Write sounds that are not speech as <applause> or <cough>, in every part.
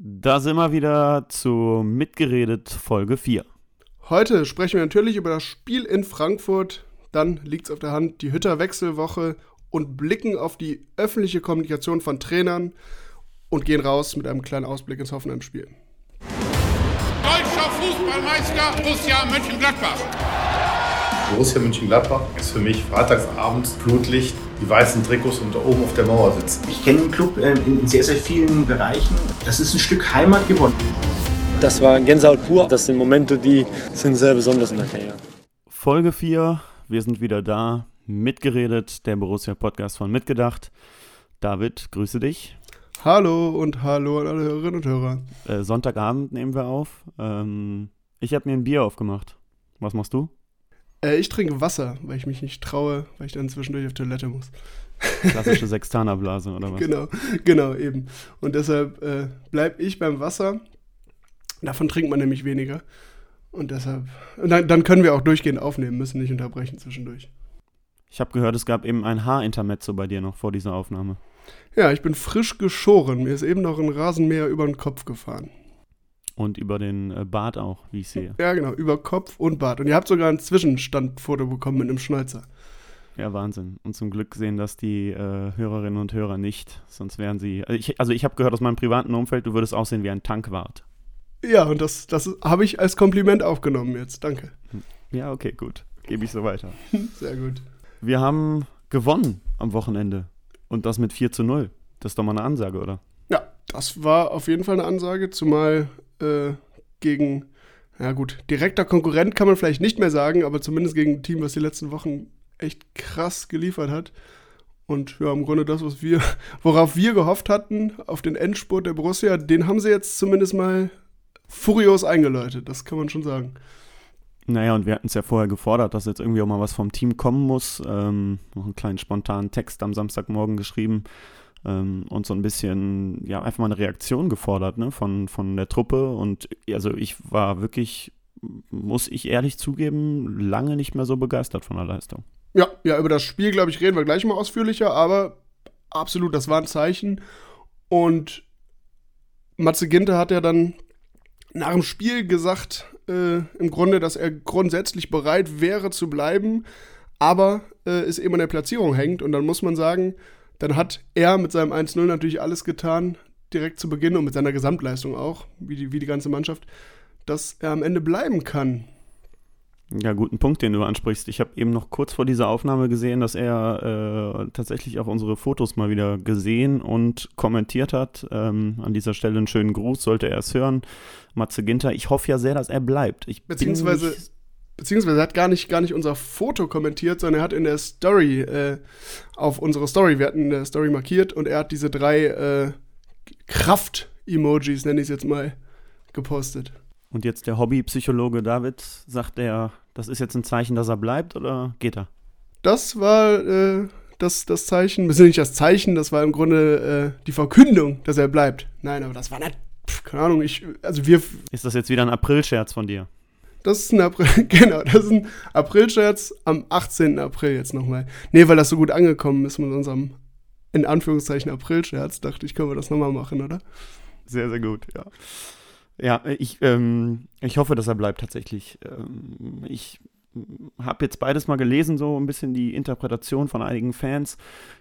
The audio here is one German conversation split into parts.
Da sind wir wieder zu Mitgeredet Folge 4. Heute sprechen wir natürlich über das Spiel in Frankfurt. Dann liegt es auf der Hand, die Hütter Wechselwoche und blicken auf die öffentliche Kommunikation von Trainern und gehen raus mit einem kleinen Ausblick ins Hoffenheim-Spiel. Deutscher Fußballmeister Borussia Mönchengladbach. Borussia Mönchengladbach ist für mich freitagsabends Flutlicht, die weißen Trikots und da oben auf der Mauer sitzen. Ich kenne den Club äh, in sehr, sehr vielen Bereichen. Das ist ein Stück Heimat geworden. Das war Gänsehaut pur. Das sind Momente, die sind sehr besonders in der Karriere. Folge 4, wir sind wieder da. Mitgeredet, der Borussia-Podcast von Mitgedacht. David, grüße dich. Hallo und hallo an alle Hörerinnen und Hörer. Äh, Sonntagabend nehmen wir auf. Ähm, ich habe mir ein Bier aufgemacht. Was machst du? Äh, ich trinke Wasser, weil ich mich nicht traue, weil ich dann zwischendurch auf Toilette muss. Klassische <laughs> Sextanerblase oder was? Genau, genau, eben. Und deshalb äh, bleibe ich beim Wasser. Davon trinkt man nämlich weniger. Und deshalb, und dann, dann können wir auch durchgehend aufnehmen, müssen nicht unterbrechen zwischendurch. Ich habe gehört, es gab eben ein Haarintermezzo bei dir noch vor dieser Aufnahme. Ja, ich bin frisch geschoren. Mir ist eben noch ein Rasenmäher über den Kopf gefahren. Und über den äh, Bart auch, wie ich sehe. Ja, genau, über Kopf und Bart. Und ihr habt sogar ein Zwischenstandfoto bekommen mit einem Schnäuzer. Ja, Wahnsinn. Und zum Glück sehen das die äh, Hörerinnen und Hörer nicht. Sonst wären sie. Also ich, also ich habe gehört aus meinem privaten Umfeld, du würdest aussehen wie ein Tankwart. Ja, und das, das habe ich als Kompliment aufgenommen jetzt. Danke. Ja, okay, gut. Gebe ich so weiter. <laughs> Sehr gut. Wir haben gewonnen am Wochenende. Und das mit 4 zu 0. Das ist doch mal eine Ansage, oder? Ja, das war auf jeden Fall eine Ansage, zumal äh, gegen, ja gut, direkter Konkurrent kann man vielleicht nicht mehr sagen, aber zumindest gegen ein Team, was die letzten Wochen echt krass geliefert hat. Und ja, im Grunde das, was wir, <laughs> worauf wir gehofft hatten, auf den Endspurt der Borussia, den haben sie jetzt zumindest mal furios eingeläutet, das kann man schon sagen. Naja, und wir hatten es ja vorher gefordert, dass jetzt irgendwie auch mal was vom Team kommen muss. Ähm, noch einen kleinen spontanen Text am Samstagmorgen geschrieben ähm, und so ein bisschen, ja, einfach mal eine Reaktion gefordert ne, von, von der Truppe. Und also ich war wirklich, muss ich ehrlich zugeben, lange nicht mehr so begeistert von der Leistung. Ja, ja, über das Spiel, glaube ich, reden wir gleich mal ausführlicher, aber absolut, das war ein Zeichen. Und Matze Ginter hat ja dann nach dem Spiel gesagt, äh, im Grunde, dass er grundsätzlich bereit wäre zu bleiben, aber äh, es eben an der Platzierung hängt. Und dann muss man sagen, dann hat er mit seinem 1-0 natürlich alles getan, direkt zu Beginn und mit seiner Gesamtleistung auch, wie die, wie die ganze Mannschaft, dass er am Ende bleiben kann. Ja, guten Punkt, den du ansprichst. Ich habe eben noch kurz vor dieser Aufnahme gesehen, dass er äh, tatsächlich auch unsere Fotos mal wieder gesehen und kommentiert hat. Ähm, an dieser Stelle einen schönen Gruß, sollte er es hören. Matze Ginter, ich hoffe ja sehr, dass er bleibt. Ich beziehungsweise, beziehungsweise hat gar nicht, gar nicht unser Foto kommentiert, sondern er hat in der Story, äh, auf unsere Story, wir hatten in der Story markiert und er hat diese drei äh, Kraft-Emojis, nenne ich es jetzt mal, gepostet. Und jetzt der Hobbypsychologe David, sagt er, das ist jetzt ein Zeichen, dass er bleibt oder geht er? Das war äh, das, das Zeichen, das ist nicht das Zeichen, das war im Grunde äh, die Verkündung, dass er bleibt. Nein, aber das war nicht, keine Ahnung, ich, also wir. Ist das jetzt wieder ein Aprilscherz von dir? Das ist ein April, <laughs> genau, das ist ein Aprilscherz am 18. April jetzt nochmal. Nee, weil das so gut angekommen ist mit unserem, in Anführungszeichen, Aprilscherz, dachte ich, können wir das nochmal machen, oder? Sehr, sehr gut, ja. Ja, ich, ähm, ich hoffe, dass er bleibt tatsächlich. Ähm, ich habe jetzt beides mal gelesen, so ein bisschen die Interpretation von einigen Fans,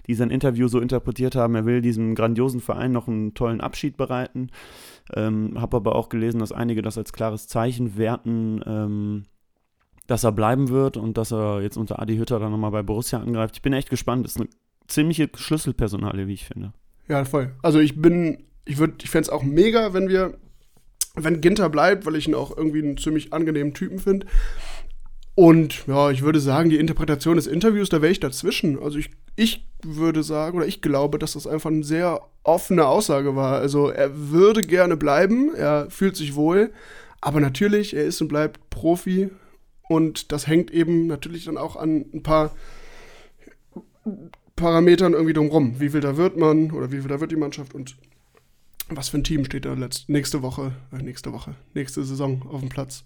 die sein Interview so interpretiert haben, er will diesem grandiosen Verein noch einen tollen Abschied bereiten. Ähm, habe aber auch gelesen, dass einige das als klares Zeichen werten, ähm, dass er bleiben wird und dass er jetzt unter Adi Hütter dann nochmal bei Borussia angreift. Ich bin echt gespannt. Das ist eine ziemliche Schlüsselpersonalie, wie ich finde. Ja, voll. Also ich bin, ich würde, ich fände es auch mega, wenn wir wenn Ginter bleibt, weil ich ihn auch irgendwie einen ziemlich angenehmen Typen finde. Und ja, ich würde sagen, die Interpretation des Interviews, da wäre ich dazwischen. Also ich, ich würde sagen, oder ich glaube, dass das einfach eine sehr offene Aussage war. Also er würde gerne bleiben, er fühlt sich wohl, aber natürlich, er ist und bleibt Profi und das hängt eben natürlich dann auch an ein paar Parametern irgendwie drumrum. Wie viel da wird man oder wie viel da wird die Mannschaft und was für ein Team steht da letzt, nächste Woche, äh, nächste Woche, nächste Saison auf dem Platz.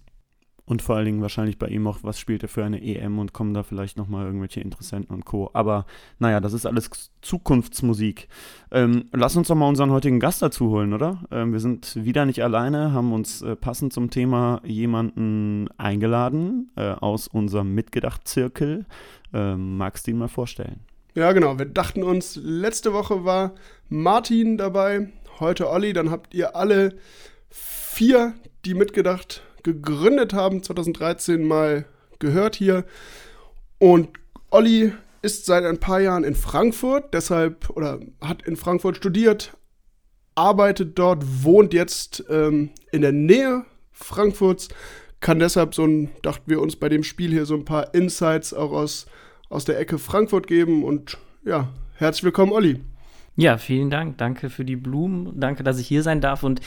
Und vor allen Dingen wahrscheinlich bei ihm auch, was spielt er für eine EM und kommen da vielleicht nochmal irgendwelche Interessenten und Co. Aber naja, das ist alles Zukunftsmusik. Ähm, lass uns doch mal unseren heutigen Gast dazu holen, oder? Ähm, wir sind wieder nicht alleine, haben uns äh, passend zum Thema jemanden eingeladen äh, aus unserem Mitgedacht-Zirkel. Ähm, magst du ihn mal vorstellen? Ja, genau. Wir dachten uns, letzte Woche war Martin dabei, heute Olli. Dann habt ihr alle vier, die mitgedacht gegründet haben, 2013 mal gehört hier. Und Olli ist seit ein paar Jahren in Frankfurt, deshalb oder hat in Frankfurt studiert, arbeitet dort, wohnt jetzt ähm, in der Nähe Frankfurts, kann deshalb so ein, dachten wir uns bei dem Spiel hier so ein paar Insights auch aus, aus der Ecke Frankfurt geben. Und ja, herzlich willkommen, Olli. Ja, vielen Dank. Danke für die Blumen. Danke, dass ich hier sein darf. Und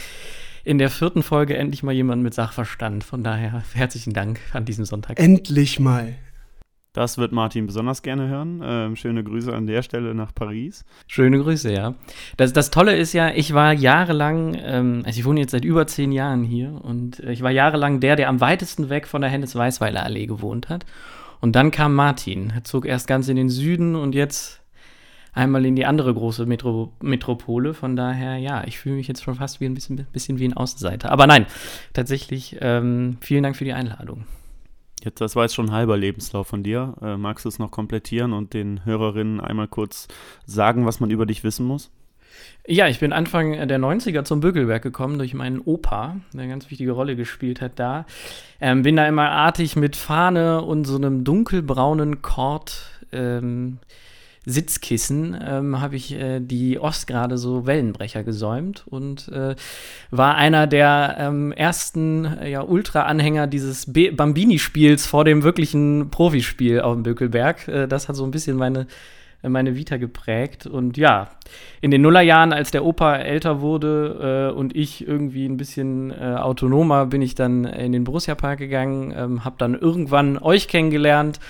in der vierten Folge endlich mal jemand mit Sachverstand. Von daher herzlichen Dank an diesem Sonntag. Endlich mal. Das wird Martin besonders gerne hören. Ähm, schöne Grüße an der Stelle nach Paris. Schöne Grüße, ja. Das, das Tolle ist ja, ich war jahrelang, ähm, also ich wohne jetzt seit über zehn Jahren hier und ich war jahrelang der, der am weitesten weg von der Hennes-Weißweiler Allee gewohnt hat. Und dann kam Martin. Er zog erst ganz in den Süden und jetzt einmal in die andere große Metro Metropole. Von daher, ja, ich fühle mich jetzt schon fast wie ein bisschen, bisschen wie ein Außenseiter. Aber nein, tatsächlich, ähm, vielen Dank für die Einladung. Jetzt, das war jetzt schon ein halber Lebenslauf von dir. Äh, magst du es noch komplettieren und den Hörerinnen einmal kurz sagen, was man über dich wissen muss? Ja, ich bin Anfang der 90er zum Bögelberg gekommen durch meinen Opa, der eine ganz wichtige Rolle gespielt hat da. Ähm, bin da immer artig mit Fahne und so einem dunkelbraunen Kord ähm, Sitzkissen ähm, habe ich äh, die Ostgrade so Wellenbrecher gesäumt und äh, war einer der ähm, ersten äh, ja, Ultra-Anhänger dieses Bambini-Spiels vor dem wirklichen Profispiel auf dem Bökelberg. Äh, das hat so ein bisschen meine meine Vita geprägt. Und ja, in den Nullerjahren, als der Opa älter wurde äh, und ich irgendwie ein bisschen äh, autonomer, bin ich dann in den Borussia-Park gegangen, ähm, habe dann irgendwann euch kennengelernt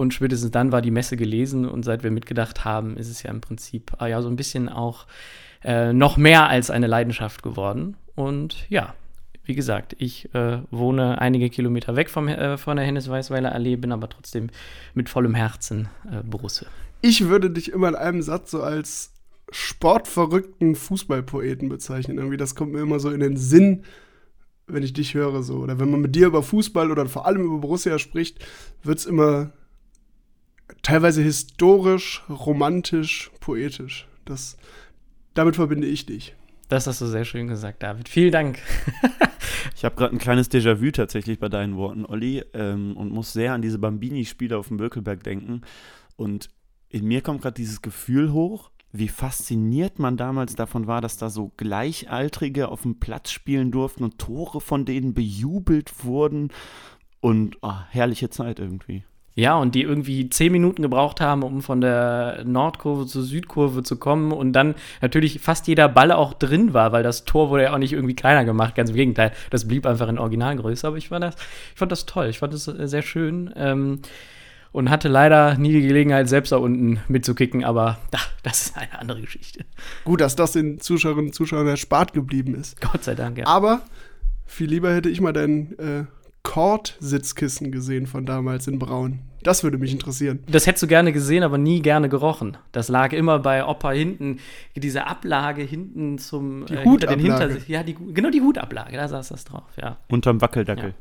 und spätestens dann war die Messe gelesen und seit wir mitgedacht haben, ist es ja im Prinzip ah ja so ein bisschen auch äh, noch mehr als eine Leidenschaft geworden. Und ja, wie gesagt, ich äh, wohne einige Kilometer weg vom, äh, von der Hennes-Weißweiler Allee, bin aber trotzdem mit vollem Herzen äh, Borusse. Ich würde dich immer in einem Satz so als sportverrückten Fußballpoeten bezeichnen. Irgendwie, das kommt mir immer so in den Sinn, wenn ich dich höre, so. Oder wenn man mit dir über Fußball oder vor allem über Borussia spricht, wird es immer teilweise historisch, romantisch, poetisch. Das, damit verbinde ich dich. Das hast du sehr schön gesagt, David. Vielen Dank. <laughs> ich habe gerade ein kleines Déjà-vu tatsächlich bei deinen Worten, Olli, ähm, und muss sehr an diese Bambini-Spiele auf dem Bökelberg denken. Und in mir kommt gerade dieses Gefühl hoch, wie fasziniert man damals davon war, dass da so Gleichaltrige auf dem Platz spielen durften und Tore von denen bejubelt wurden. Und oh, herrliche Zeit irgendwie. Ja, und die irgendwie zehn Minuten gebraucht haben, um von der Nordkurve zur Südkurve zu kommen und dann natürlich fast jeder Ball auch drin war, weil das Tor wurde ja auch nicht irgendwie kleiner gemacht, ganz im Gegenteil. Das blieb einfach in Originalgröße, aber ich fand das, ich fand das toll, ich fand das äh, sehr schön. Ähm, und hatte leider nie die Gelegenheit, selbst da unten mitzukicken, aber ach, das ist eine andere Geschichte. Gut, dass das den Zuschauerinnen und Zuschauern erspart geblieben ist. Gott sei Dank, ja. Aber viel lieber hätte ich mal deinen äh, Kord-Sitzkissen gesehen von damals in Braun. Das würde mich interessieren. Das hättest du gerne gesehen, aber nie gerne gerochen. Das lag immer bei Opa hinten, diese Ablage hinten zum die äh, Hutablage. Hinter ja, die, genau die Hutablage, da saß das drauf, ja. Unterm Wackeldackel.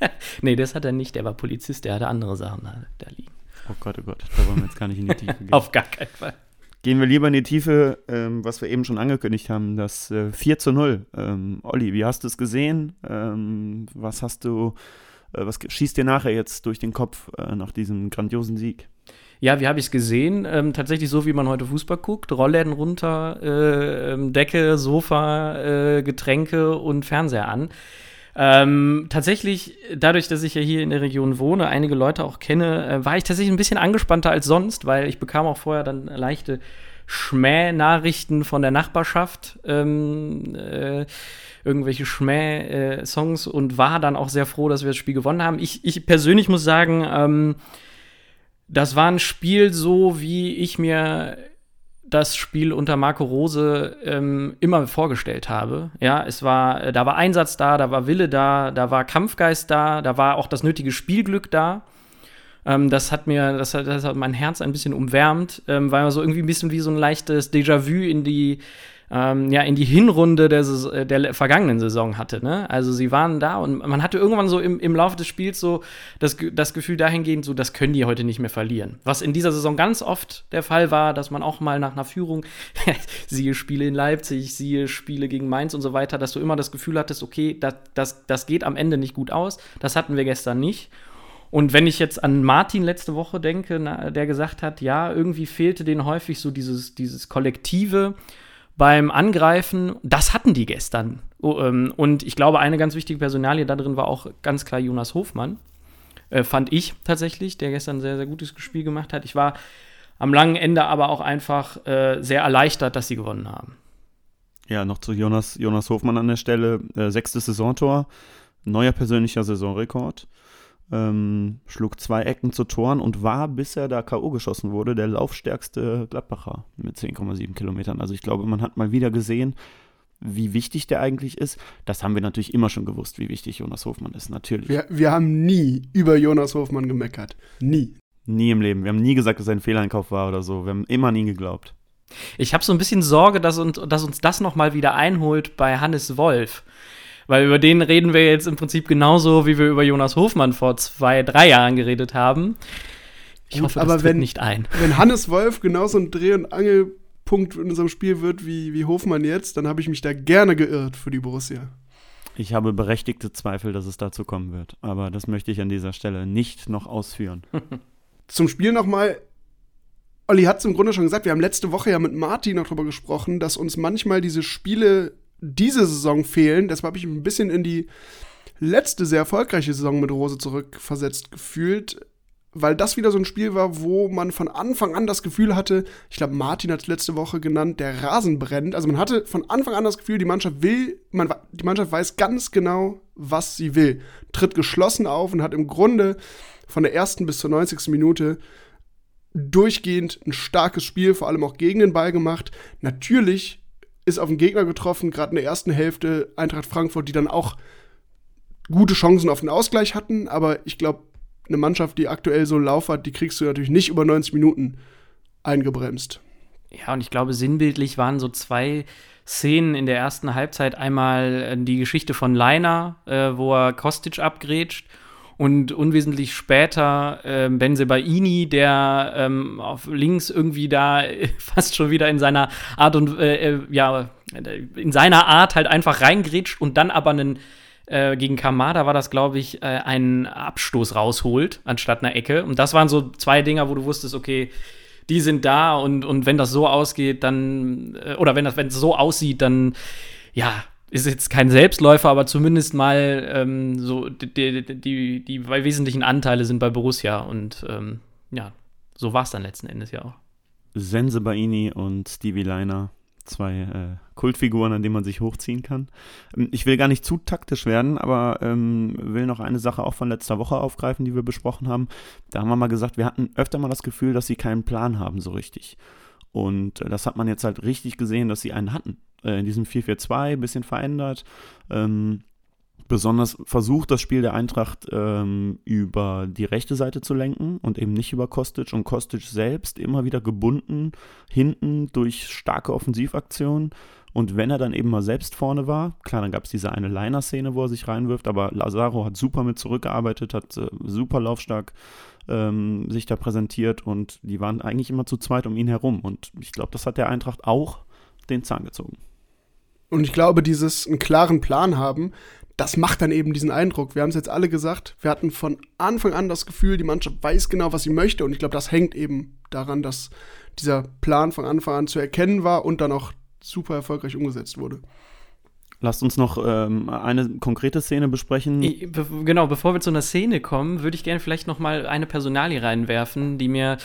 Ja. <laughs> nee, das hat er nicht, der war Polizist, der hatte andere Sachen da, da liegen. Oh Gott, oh Gott, da wollen wir jetzt gar nicht in die Tiefe gehen. <laughs> Auf gar keinen Fall. Gehen wir lieber in die Tiefe, ähm, was wir eben schon angekündigt haben, das äh, 4 zu 0. Ähm, Olli, wie hast du es gesehen? Ähm, was hast du, äh, was schießt dir nachher jetzt durch den Kopf äh, nach diesem grandiosen Sieg? Ja, wie habe ich es gesehen? Ähm, tatsächlich so, wie man heute Fußball guckt. Rollläden runter, äh, ähm, Decke, Sofa, äh, Getränke und Fernseher an. Ähm, tatsächlich, dadurch, dass ich ja hier in der Region wohne, einige Leute auch kenne, äh, war ich tatsächlich ein bisschen angespannter als sonst, weil ich bekam auch vorher dann leichte Schmäh-Nachrichten von der Nachbarschaft, ähm, äh, irgendwelche Schmäh-Songs und war dann auch sehr froh, dass wir das Spiel gewonnen haben. Ich, ich persönlich muss sagen, ähm, das war ein Spiel so, wie ich mir das Spiel unter Marco Rose ähm, immer vorgestellt habe. Ja, es war, äh, da war Einsatz da, da war Wille da, da war Kampfgeist da, da war auch das nötige Spielglück da. Ähm, das hat mir, das hat, das hat mein Herz ein bisschen umwärmt, ähm, weil man so irgendwie ein bisschen wie so ein leichtes Déjà-vu in die ähm, ja, in die Hinrunde der, äh, der vergangenen Saison hatte. Ne? Also sie waren da und man hatte irgendwann so im, im Laufe des Spiels so das, das Gefühl dahingehend, so das können die heute nicht mehr verlieren. Was in dieser Saison ganz oft der Fall war, dass man auch mal nach einer Führung, <laughs> siehe Spiele in Leipzig, siehe Spiele gegen Mainz und so weiter, dass du immer das Gefühl hattest, okay, das, das, das geht am Ende nicht gut aus. Das hatten wir gestern nicht. Und wenn ich jetzt an Martin letzte Woche denke, na, der gesagt hat, ja, irgendwie fehlte denen häufig so dieses, dieses Kollektive, beim Angreifen, das hatten die gestern. Oh, ähm, und ich glaube, eine ganz wichtige Personalie da drin war auch ganz klar Jonas Hofmann. Äh, fand ich tatsächlich, der gestern ein sehr, sehr gutes Spiel gemacht hat. Ich war am langen Ende aber auch einfach äh, sehr erleichtert, dass sie gewonnen haben. Ja, noch zu Jonas, Jonas Hofmann an der Stelle. Äh, sechstes Saisontor, neuer persönlicher Saisonrekord ähm, schlug zwei Ecken zu Toren und war, bis er da K.O. geschossen wurde, der laufstärkste Gladbacher mit 10,7 Kilometern. Also ich glaube, man hat mal wieder gesehen, wie wichtig der eigentlich ist. Das haben wir natürlich immer schon gewusst, wie wichtig Jonas Hofmann ist, natürlich. Wir, wir haben nie über Jonas Hofmann gemeckert. Nie. Nie im Leben. Wir haben nie gesagt, dass er ein Fehleinkauf war oder so. Wir haben immer nie geglaubt. Ich habe so ein bisschen Sorge, dass uns, dass uns das noch mal wieder einholt bei Hannes Wolf. Weil über den reden wir jetzt im Prinzip genauso, wie wir über Jonas Hofmann vor zwei, drei Jahren geredet haben. Ich hoffe, aber das wenn, nicht ein. Wenn Hannes Wolf genauso ein Dreh- und Angelpunkt in unserem Spiel wird wie, wie Hofmann jetzt, dann habe ich mich da gerne geirrt für die Borussia. Ich habe berechtigte Zweifel, dass es dazu kommen wird. Aber das möchte ich an dieser Stelle nicht noch ausführen. <laughs> Zum Spiel nochmal. Olli hat es im Grunde schon gesagt, wir haben letzte Woche ja mit Martin noch darüber gesprochen, dass uns manchmal diese Spiele diese Saison fehlen. Deshalb habe ich mich ein bisschen in die letzte sehr erfolgreiche Saison mit Rose zurückversetzt gefühlt, weil das wieder so ein Spiel war, wo man von Anfang an das Gefühl hatte, ich glaube, Martin hat es letzte Woche genannt, der Rasen brennt. Also man hatte von Anfang an das Gefühl, die Mannschaft will, man, die Mannschaft weiß ganz genau, was sie will. Tritt geschlossen auf und hat im Grunde von der ersten bis zur 90. Minute durchgehend ein starkes Spiel, vor allem auch gegen den Ball gemacht. Natürlich ist auf den Gegner getroffen, gerade in der ersten Hälfte Eintracht Frankfurt, die dann auch gute Chancen auf den Ausgleich hatten. Aber ich glaube, eine Mannschaft, die aktuell so einen Lauf hat, die kriegst du natürlich nicht über 90 Minuten eingebremst. Ja, und ich glaube, sinnbildlich waren so zwei Szenen in der ersten Halbzeit. Einmal äh, die Geschichte von Leiner, äh, wo er Kostic abgrätscht und unwesentlich später äh, Benzebaini, der ähm, auf links irgendwie da <laughs> fast schon wieder in seiner Art und äh, äh ja, in seiner Art halt einfach reingrätscht und dann aber einen äh, gegen Kamada war das, glaube ich, äh, einen Abstoß rausholt, anstatt einer Ecke. Und das waren so zwei Dinger, wo du wusstest, okay, die sind da und, und wenn das so ausgeht, dann, äh, oder wenn das, wenn es so aussieht, dann ja, ist jetzt kein Selbstläufer, aber zumindest mal ähm, so die, die, die, wesentlichen Anteile sind bei Borussia und ähm, ja, so war es dann letzten Endes ja auch. Sense Baini und Stevie Leiner, zwei äh, Kultfiguren, an denen man sich hochziehen kann. Ähm, ich will gar nicht zu taktisch werden, aber ähm, will noch eine Sache auch von letzter Woche aufgreifen, die wir besprochen haben. Da haben wir mal gesagt, wir hatten öfter mal das Gefühl, dass sie keinen Plan haben so richtig. Und äh, das hat man jetzt halt richtig gesehen, dass sie einen hatten äh, in diesem 4-4-2 ein bisschen verändert. Ähm, besonders versucht, das Spiel der Eintracht ähm, über die rechte Seite zu lenken und eben nicht über Kostic und Kostic selbst immer wieder gebunden hinten durch starke Offensivaktionen. Und wenn er dann eben mal selbst vorne war, klar, dann gab es diese eine Liner-Szene, wo er sich reinwirft, aber Lazaro hat super mit zurückgearbeitet, hat äh, super laufstark ähm, sich da präsentiert und die waren eigentlich immer zu zweit um ihn herum. Und ich glaube, das hat der Eintracht auch den Zahn gezogen. Und ich glaube, dieses einen klaren Plan haben, das macht dann eben diesen Eindruck. Wir haben es jetzt alle gesagt, wir hatten von Anfang an das Gefühl, die Mannschaft weiß genau, was sie möchte. Und ich glaube, das hängt eben daran, dass dieser Plan von Anfang an zu erkennen war und dann auch super erfolgreich umgesetzt wurde. Lasst uns noch ähm, eine konkrete Szene besprechen. Ich, be genau, bevor wir zu einer Szene kommen, würde ich gerne vielleicht noch mal eine Personalie reinwerfen, die mir,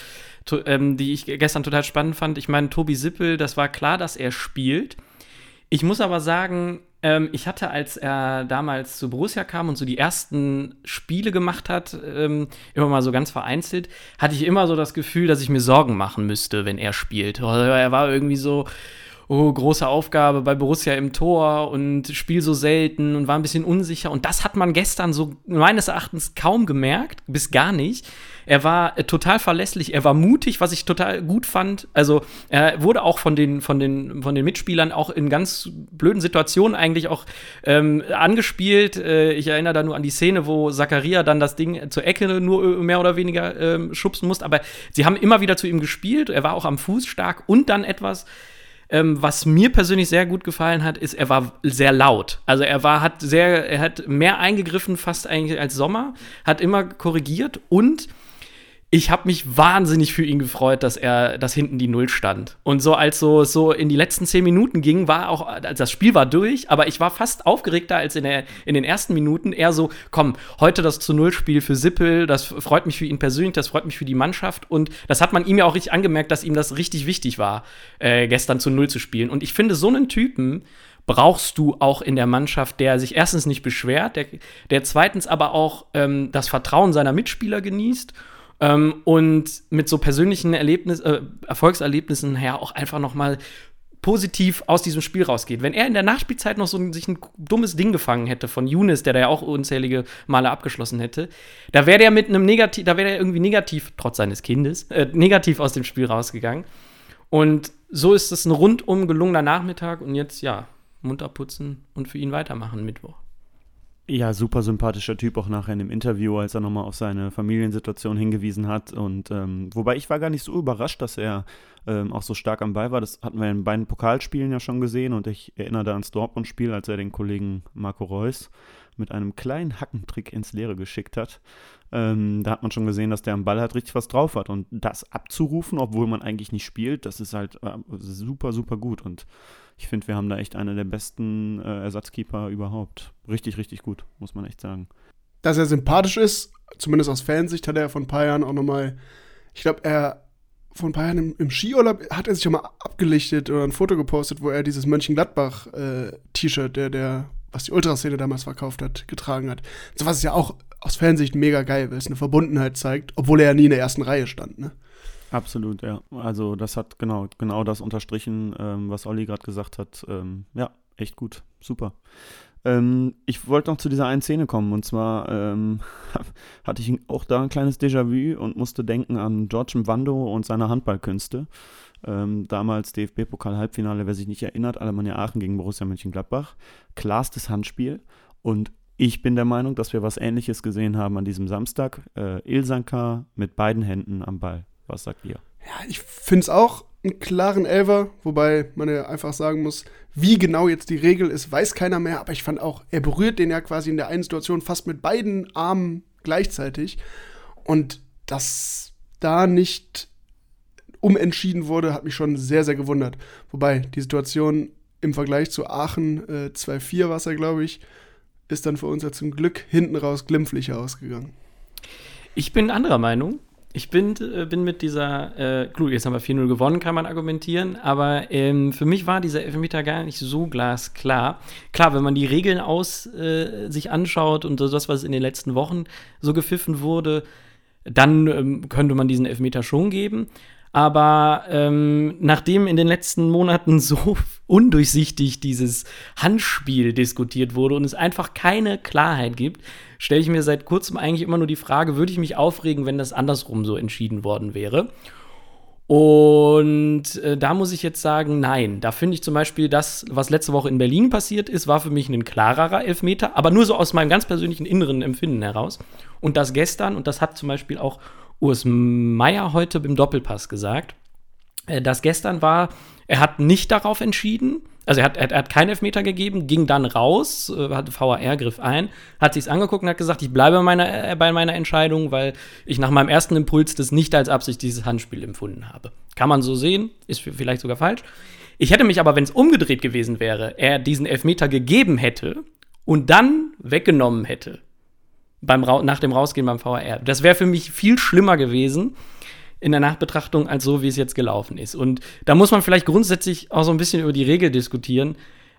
ähm, die ich gestern total spannend fand. Ich meine, Tobi Sippel, das war klar, dass er spielt. Ich muss aber sagen, ähm, ich hatte, als er damals zu Borussia kam und so die ersten Spiele gemacht hat, ähm, immer mal so ganz vereinzelt, hatte ich immer so das Gefühl, dass ich mir Sorgen machen müsste, wenn er spielt. Also er war irgendwie so, oh, große Aufgabe bei Borussia im Tor und Spiel so selten und war ein bisschen unsicher. Und das hat man gestern so meines Erachtens kaum gemerkt, bis gar nicht. Er war äh, total verlässlich, er war mutig, was ich total gut fand. Also er wurde auch von den, von den, von den Mitspielern auch in ganz blöden Situationen eigentlich auch ähm, angespielt. Äh, ich erinnere da nur an die Szene, wo Zakaria dann das Ding zur Ecke nur äh, mehr oder weniger ähm, schubsen musste. Aber sie haben immer wieder zu ihm gespielt. Er war auch am Fuß stark und dann etwas ähm, was mir persönlich sehr gut gefallen hat, ist, er war sehr laut. Also er war, hat sehr, er hat mehr eingegriffen fast eigentlich als Sommer, hat immer korrigiert und ich habe mich wahnsinnig für ihn gefreut, dass er, dass hinten die Null stand. Und so als so, so in die letzten zehn Minuten ging, war auch, als das Spiel war durch, aber ich war fast aufgeregter als in, der, in den ersten Minuten. Eher so, komm, heute das zu Null-Spiel für Sippel, das freut mich für ihn persönlich, das freut mich für die Mannschaft. Und das hat man ihm ja auch richtig angemerkt, dass ihm das richtig wichtig war, äh, gestern zu Null zu spielen. Und ich finde, so einen Typen, brauchst du auch in der Mannschaft, der sich erstens nicht beschwert, der, der zweitens aber auch ähm, das Vertrauen seiner Mitspieler genießt ähm, und mit so persönlichen Erlebnis, äh, Erfolgserlebnissen her auch einfach noch mal positiv aus diesem Spiel rausgeht. Wenn er in der Nachspielzeit noch so ein, sich ein dummes Ding gefangen hätte von Younes, der da ja auch unzählige Male abgeschlossen hätte, da wäre der mit einem negativ, da wäre er irgendwie negativ, trotz seines Kindes, äh, negativ aus dem Spiel rausgegangen. Und so ist es ein rundum gelungener Nachmittag und jetzt, ja, munter putzen und für ihn weitermachen Mittwoch. Ja, super sympathischer Typ auch nachher in dem Interview, als er nochmal auf seine Familiensituation hingewiesen hat. Und ähm, wobei ich war gar nicht so überrascht, dass er ähm, auch so stark am Ball war. Das hatten wir in beiden Pokalspielen ja schon gesehen und ich erinnere da ans Dortmund-Spiel, als er den Kollegen Marco Reus mit einem kleinen Hackentrick ins Leere geschickt hat. Ähm, da hat man schon gesehen, dass der am Ball halt richtig was drauf hat. Und das abzurufen, obwohl man eigentlich nicht spielt, das ist halt äh, super, super gut. Und ich finde, wir haben da echt einen der besten äh, Ersatzkeeper überhaupt. Richtig, richtig gut, muss man echt sagen. Dass er sympathisch ist, zumindest aus Fansicht, hat er vor ein paar Jahren auch nochmal, ich glaube, er vor ein paar Jahren im, im, Skiurlaub hat er sich auch mal abgelichtet oder ein Foto gepostet, wo er dieses Mönchengladbach-T-Shirt, äh, der, der, was die Ultraszene damals verkauft hat, getragen hat. So was ist ja auch aus Fansicht mega geil, weil es eine Verbundenheit zeigt, obwohl er ja nie in der ersten Reihe stand, ne? Absolut, ja. Also das hat genau, genau das unterstrichen, ähm, was Olli gerade gesagt hat. Ähm, ja, echt gut, super. Ähm, ich wollte noch zu dieser einen Szene kommen und zwar ähm, <laughs> hatte ich auch da ein kleines Déjà-vu und musste denken an George Mwando und seine Handballkünste. Ähm, damals DFB-Pokal-Halbfinale, wer sich nicht erinnert, Alemannia Aachen gegen Borussia Mönchengladbach. Klarstes Handspiel und ich bin der Meinung, dass wir was Ähnliches gesehen haben an diesem Samstag. Äh, Ilsanka mit beiden Händen am Ball. Was sagt ihr? Ja, ich finde es auch einen klaren Elver, wobei man ja einfach sagen muss, wie genau jetzt die Regel ist, weiß keiner mehr, aber ich fand auch, er berührt den ja quasi in der einen Situation fast mit beiden Armen gleichzeitig und dass da nicht umentschieden wurde, hat mich schon sehr, sehr gewundert. Wobei die Situation im Vergleich zu Aachen äh, 2-4 war es ja, glaube ich, ist dann für uns ja zum Glück hinten raus glimpflicher ausgegangen. Ich bin anderer Meinung. Ich bin, äh, bin mit dieser, äh, gut, jetzt haben wir 4-0 gewonnen, kann man argumentieren, aber ähm, für mich war dieser Elfmeter gar nicht so glasklar. Klar, wenn man die Regeln aus äh, sich anschaut und das, was in den letzten Wochen so gepfiffen wurde, dann ähm, könnte man diesen Elfmeter schon geben. Aber ähm, nachdem in den letzten Monaten so <laughs> undurchsichtig dieses Handspiel diskutiert wurde und es einfach keine Klarheit gibt, stelle ich mir seit kurzem eigentlich immer nur die Frage, würde ich mich aufregen, wenn das andersrum so entschieden worden wäre? Und äh, da muss ich jetzt sagen, nein. Da finde ich zum Beispiel das, was letzte Woche in Berlin passiert ist, war für mich ein klarerer Elfmeter, aber nur so aus meinem ganz persönlichen inneren Empfinden heraus. Und das gestern, und das hat zum Beispiel auch Urs Meier heute im Doppelpass gesagt. Äh, das gestern war, er hat nicht darauf entschieden, also er hat, er hat keinen Elfmeter gegeben, ging dann raus, äh, hatte VAR, griff ein, hat sich's angeguckt und hat gesagt, ich bleibe meiner, äh, bei meiner Entscheidung, weil ich nach meinem ersten Impuls das nicht als Absicht dieses Handspiel empfunden habe. Kann man so sehen, ist vielleicht sogar falsch. Ich hätte mich aber, wenn es umgedreht gewesen wäre, er diesen Elfmeter gegeben hätte und dann weggenommen hätte, beim, nach dem Rausgehen beim VAR. Das wäre für mich viel schlimmer gewesen in der Nachbetrachtung als so, wie es jetzt gelaufen ist. Und da muss man vielleicht grundsätzlich auch so ein bisschen über die Regel diskutieren.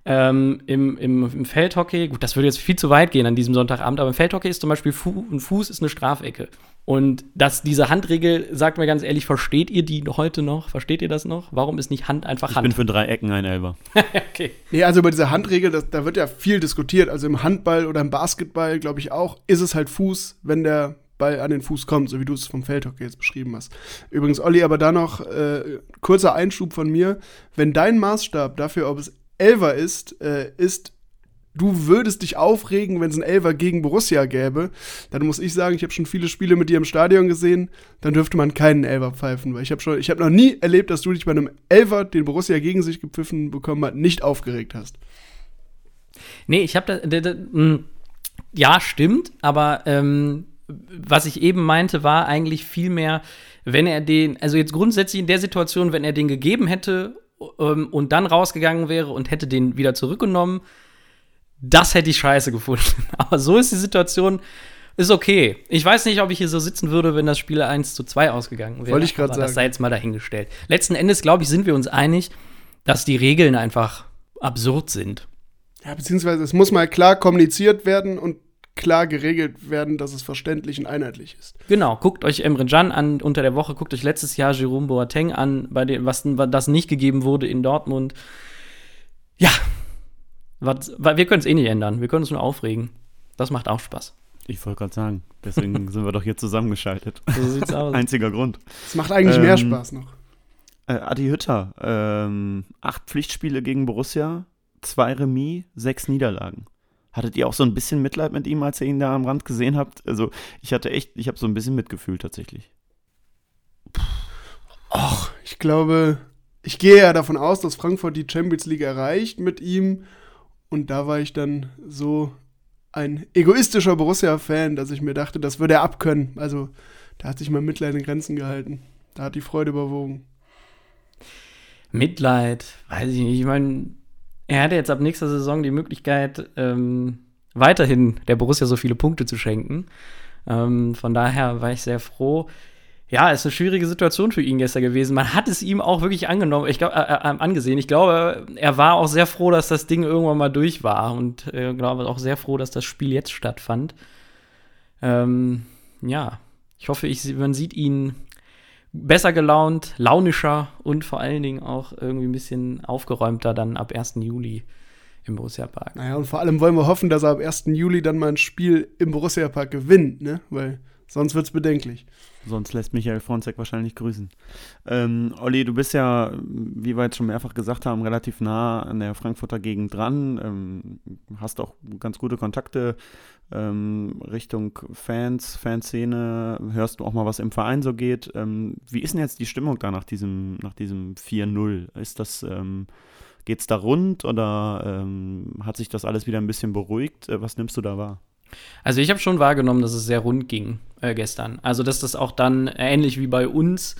Ähm, im, im, Im Feldhockey, gut, das würde jetzt viel zu weit gehen an diesem Sonntagabend, aber im Feldhockey ist zum Beispiel Fu ein Fuß ist eine Strafecke. Und dass diese Handregel, sagt mir ganz ehrlich, versteht ihr die heute noch? Versteht ihr das noch? Warum ist nicht Hand einfach Ich Hand? bin für drei Ecken ein Elber. <laughs> okay. Nee, also über diese Handregel, das, da wird ja viel diskutiert. Also im Handball oder im Basketball, glaube ich auch, ist es halt Fuß, wenn der Ball an den Fuß kommt, so wie du es vom Feldhockey jetzt beschrieben hast. Übrigens, Olli, aber da noch äh, kurzer Einschub von mir. Wenn dein Maßstab dafür, ob es Elver ist, äh, ist, du würdest dich aufregen, wenn es ein Elver gegen Borussia gäbe, dann muss ich sagen, ich habe schon viele Spiele mit dir im Stadion gesehen, dann dürfte man keinen Elver pfeifen, weil ich habe schon, ich habe noch nie erlebt, dass du dich bei einem Elver, den Borussia gegen sich gepfiffen bekommen hat, nicht aufgeregt hast. Nee, ich habe da, mh, ja, stimmt, aber ähm, was ich eben meinte, war eigentlich viel mehr, wenn er den, also jetzt grundsätzlich in der Situation, wenn er den gegeben hätte ähm, und dann rausgegangen wäre und hätte den wieder zurückgenommen, das hätte ich scheiße gefunden. <laughs> Aber so ist die Situation, ist okay. Ich weiß nicht, ob ich hier so sitzen würde, wenn das Spiel 1 zu 2 ausgegangen wäre. Wollte ich grad aber Das sagen. sei jetzt mal dahingestellt. Letzten Endes, glaube ich, sind wir uns einig, dass die Regeln einfach absurd sind. Ja, beziehungsweise es muss mal klar kommuniziert werden und klar geregelt werden, dass es verständlich und einheitlich ist. Genau, guckt euch Emre Can an unter der Woche, guckt euch letztes Jahr Jerome Boateng an, bei dem, was das nicht gegeben wurde in Dortmund. Ja, was, weil wir können es eh nicht ändern, wir können uns nur aufregen. Das macht auch Spaß. Ich wollte gerade sagen, deswegen <laughs> sind wir doch hier zusammengeschaltet. So sieht's aus. <laughs> Einziger Grund. Es macht eigentlich mehr Ähm, Spaß noch. Äh, Adi Hütter, ähm, acht Pflichtspiele gegen Borussia, zwei Remis, sechs Niederlagen. Hattet ihr auch so ein bisschen Mitleid mit ihm, als ihr ihn da am Rand gesehen habt? Also, ich hatte echt, ich habe so ein bisschen Mitgefühl tatsächlich. Och, ich glaube, ich gehe ja davon aus, dass Frankfurt die Champions League erreicht mit ihm. Und da war ich dann so ein egoistischer Borussia-Fan, dass ich mir dachte, das würde er abkönnen. Also, da hat sich mein Mitleid in Grenzen gehalten. Da hat die Freude überwogen. Mitleid, weiß ich nicht. Ich meine, er hatte jetzt ab nächster Saison die Möglichkeit, ähm, weiterhin der Borussia so viele Punkte zu schenken. Ähm, von daher war ich sehr froh. Ja, ist eine schwierige Situation für ihn gestern gewesen. Man hat es ihm auch wirklich angenommen, ich glaube, äh, äh, angesehen. Ich glaube, er war auch sehr froh, dass das Ding irgendwann mal durch war und äh, glaube auch sehr froh, dass das Spiel jetzt stattfand. Ähm, ja, ich hoffe, ich, man sieht ihn besser gelaunt, launischer und vor allen Dingen auch irgendwie ein bisschen aufgeräumter dann ab 1. Juli im Borussia Park. Naja, und vor allem wollen wir hoffen, dass er ab 1. Juli dann mal ein Spiel im Borussia Park gewinnt, ne? Weil sonst wird's bedenklich. Sonst lässt Michael Fronzek wahrscheinlich grüßen. Ähm, Olli, du bist ja, wie wir jetzt schon mehrfach gesagt haben, relativ nah an der Frankfurter Gegend dran. Ähm, hast auch ganz gute Kontakte ähm, Richtung Fans, Fanszene. Hörst du auch mal, was im Verein so geht. Ähm, wie ist denn jetzt die Stimmung da nach diesem, nach diesem 4-0? Ist das, ähm, geht's da rund oder ähm, hat sich das alles wieder ein bisschen beruhigt? Äh, was nimmst du da wahr? Also ich habe schon wahrgenommen, dass es sehr rund ging äh, gestern. Also dass das auch dann ähnlich wie bei uns,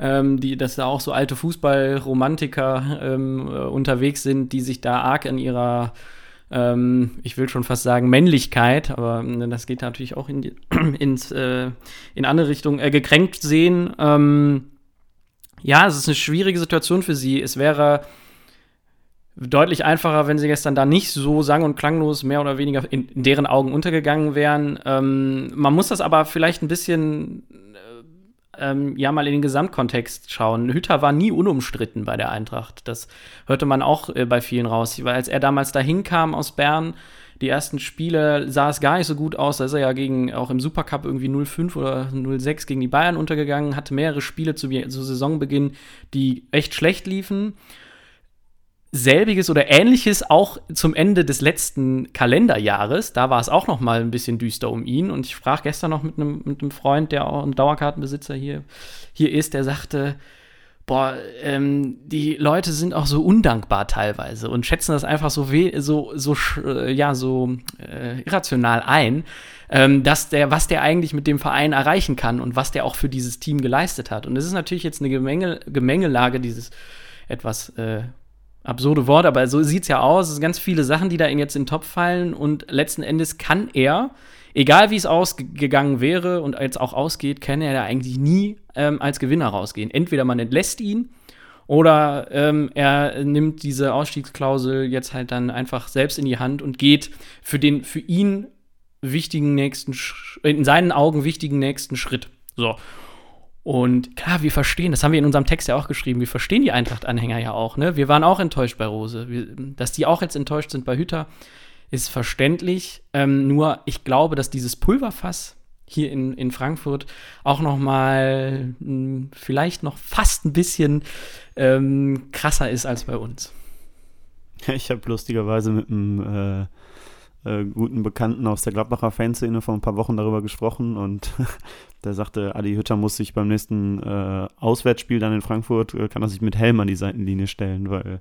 ähm, die, dass da auch so alte Fußballromantiker ähm, äh, unterwegs sind, die sich da arg an ihrer, ähm, ich will schon fast sagen Männlichkeit, aber äh, das geht natürlich auch in die, <clears throat> ins, äh, in andere Richtung, äh, gekränkt sehen. Ähm, ja, es ist eine schwierige Situation für sie. Es wäre deutlich einfacher, wenn sie gestern da nicht so sang- und klanglos mehr oder weniger in, in deren Augen untergegangen wären. Ähm, man muss das aber vielleicht ein bisschen äh, ähm, ja mal in den Gesamtkontext schauen. Hütter war nie unumstritten bei der Eintracht. Das hörte man auch äh, bei vielen raus. Weil als er damals dahin kam aus Bern, die ersten Spiele sah es gar nicht so gut aus. Da ist er ja gegen auch im Supercup irgendwie 0-5 oder 0-6 gegen die Bayern untergegangen, hatte mehrere Spiele zu, zu Saisonbeginn, die echt schlecht liefen selbiges oder ähnliches auch zum Ende des letzten Kalenderjahres. Da war es auch noch mal ein bisschen düster um ihn. Und ich sprach gestern noch mit einem, mit einem Freund, der auch ein Dauerkartenbesitzer hier, hier ist, der sagte, boah, ähm, die Leute sind auch so undankbar teilweise und schätzen das einfach so, so, so, äh, ja, so äh, irrational ein, ähm, dass der, was der eigentlich mit dem Verein erreichen kann und was der auch für dieses Team geleistet hat. Und es ist natürlich jetzt eine Gemenge, Gemengelage, dieses etwas äh, absurde Wort, aber so sieht es ja aus. Es sind ganz viele Sachen, die da jetzt in den Topf fallen und letzten Endes kann er, egal wie es ausgegangen wäre und jetzt auch ausgeht, kann er da eigentlich nie ähm, als Gewinner rausgehen. Entweder man entlässt ihn Oder ähm, er nimmt diese Ausstiegsklausel jetzt halt dann einfach selbst in die Hand und geht für den für ihn wichtigen nächsten, in seinen Augen wichtigen nächsten Schritt. So. Und klar, wir verstehen, das haben wir in unserem Text ja auch geschrieben, wir verstehen die Eintracht-Anhänger ja auch, ne? Wir waren auch enttäuscht bei Rose. Wir, dass die auch jetzt enttäuscht sind bei Hütter, ist verständlich. Ähm, nur ich glaube, dass dieses Pulverfass hier in, in Frankfurt auch noch mal mh, hm, vielleicht noch fast ein bisschen ähm, krasser ist als bei uns. <laughs> Ich habe lustigerweise mit einem äh, äh, guten Bekannten aus der Gladbacher Fanszene vor ein paar Wochen darüber gesprochen und <laughs> der sagte, Adi Hütter muss sich beim nächsten äh, Auswärtsspiel dann in Frankfurt, äh, kann er sich mit Helm an die Seitenlinie stellen, weil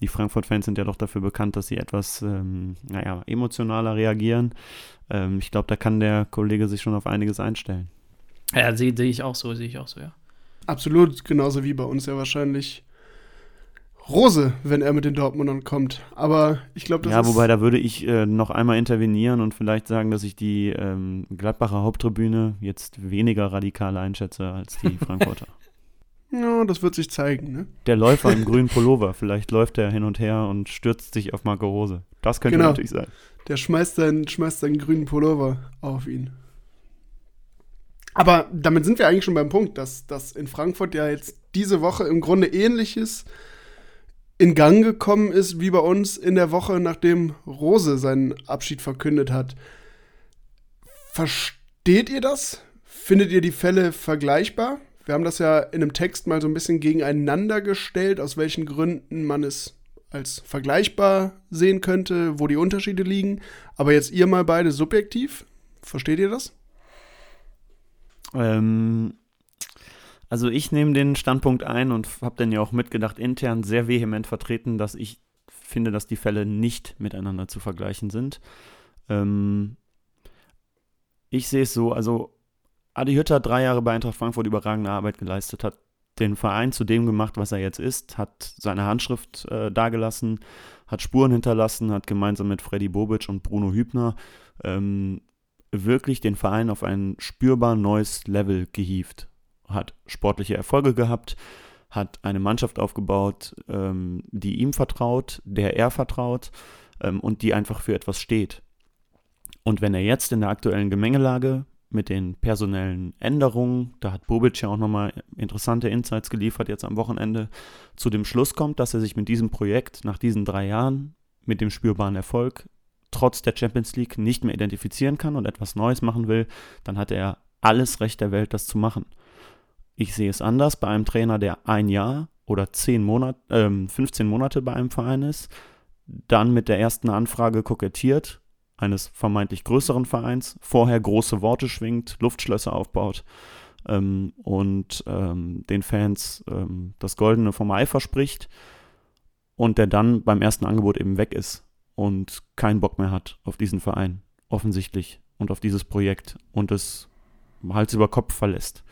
die Frankfurt-Fans sind ja doch dafür bekannt, dass sie etwas, ähm, naja, emotionaler reagieren. Ähm, ich glaube, da kann der Kollege sich schon auf einiges einstellen. Ja, sehe seh ich auch so, sehe ich auch so, ja. Absolut, genauso wie bei uns ja wahrscheinlich Rose, wenn er mit den Dortmundern kommt. Aber ich glaube, das Ja, wobei da würde ich äh, noch einmal intervenieren und vielleicht sagen, dass ich die ähm, Gladbacher Haupttribüne jetzt weniger radikal einschätze als die <laughs> Frankfurter. ja, das wird sich zeigen, ne? Der Läufer im <laughs> grünen Pullover, vielleicht läuft er hin und her und stürzt sich auf Marco Rose. Das könnte genau. natürlich sein. Der schmeißt seinen, schmeißt seinen grünen Pullover auf ihn. Aber damit sind wir eigentlich schon beim Punkt, dass, dass in Frankfurt ja jetzt diese Woche im Grunde ähnliches in Gang gekommen ist, wie bei uns in der Woche, nachdem Rose seinen Abschied verkündet hat. Versteht ihr das? Findet ihr die Fälle vergleichbar? Wir haben das ja in einem Text mal so ein bisschen gegeneinander gestellt, aus welchen Gründen man es als vergleichbar sehen könnte, wo die Unterschiede liegen. Aber jetzt ihr mal beide subjektiv. Versteht ihr das? Ähm, also ich nehme den Standpunkt ein und habe dann ja auch mitgedacht, intern sehr vehement vertreten, dass ich finde, dass die Fälle nicht miteinander zu vergleichen sind. Ähm, ich sehe es so, also Adi Hütter drei Jahre bei Eintracht Frankfurt überragende Arbeit geleistet, hat den Verein zu dem gemacht, was er jetzt ist, hat seine Handschrift äh, dagelassen, hat Spuren hinterlassen, hat gemeinsam mit Freddy Bobic und Bruno Hübner ähm, wirklich den Verein auf ein spürbar neues Level gehievt hat sportliche Erfolge gehabt, hat eine Mannschaft aufgebaut, ähm, die ihm vertraut, der er vertraut ähm, und die einfach für etwas steht. Und wenn er jetzt in der aktuellen Gemengelage mit den personellen Änderungen, da hat Bobic ja auch nochmal interessante Insights geliefert jetzt am Wochenende, zu dem Schluss kommt, dass er sich mit diesem Projekt nach diesen drei Jahren mit dem spürbaren Erfolg trotz der Champions League nicht mehr identifizieren kann und etwas Neues machen will, dann hat er alles Recht der Welt, das zu machen. Ich sehe es anders bei einem Trainer, der ein Jahr oder 10 Monate, äh, 15 Monate bei einem Verein ist, dann mit der ersten Anfrage kokettiert, eines vermeintlich größeren Vereins, vorher große Worte schwingt, Luftschlösser aufbaut ähm, und ähm, den Fans ähm, das Goldene vom Ei verspricht und der dann beim ersten Angebot eben weg ist und keinen Bock mehr hat auf diesen Verein, offensichtlich, und auf dieses Projekt und es Hals über Kopf verlässt.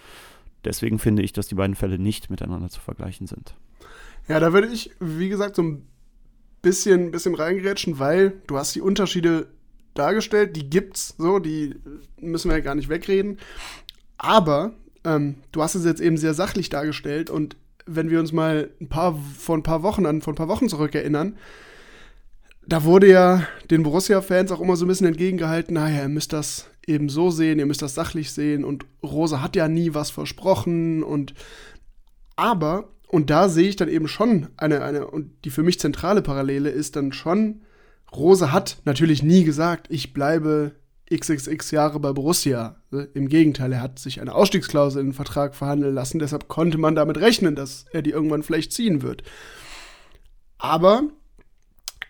Deswegen finde ich, dass die beiden Fälle nicht miteinander zu vergleichen sind. Ja, da würde ich, wie gesagt, so ein bisschen, bisschen reingerätschen, weil du hast die Unterschiede dargestellt, die gibt's so, die müssen wir ja gar nicht wegreden. Aber ähm, du hast es jetzt eben sehr sachlich dargestellt und wenn wir uns mal ein paar vor ein paar Wochen an, vor ein paar Wochen zurück erinnern, da wurde ja den Borussia-Fans auch immer so ein bisschen entgegengehalten, naja, ihr müsst das eben so sehen, ihr müsst das sachlich sehen und Rose hat ja nie was versprochen und aber, und da sehe ich dann eben schon eine, eine, und die für mich zentrale Parallele ist dann schon, Rose hat natürlich nie gesagt, ich bleibe xxx Jahre bei Borussia. Im Gegenteil, er hat sich eine Ausstiegsklausel in den Vertrag verhandeln lassen, deshalb konnte man damit rechnen, dass er die irgendwann vielleicht ziehen wird. Aber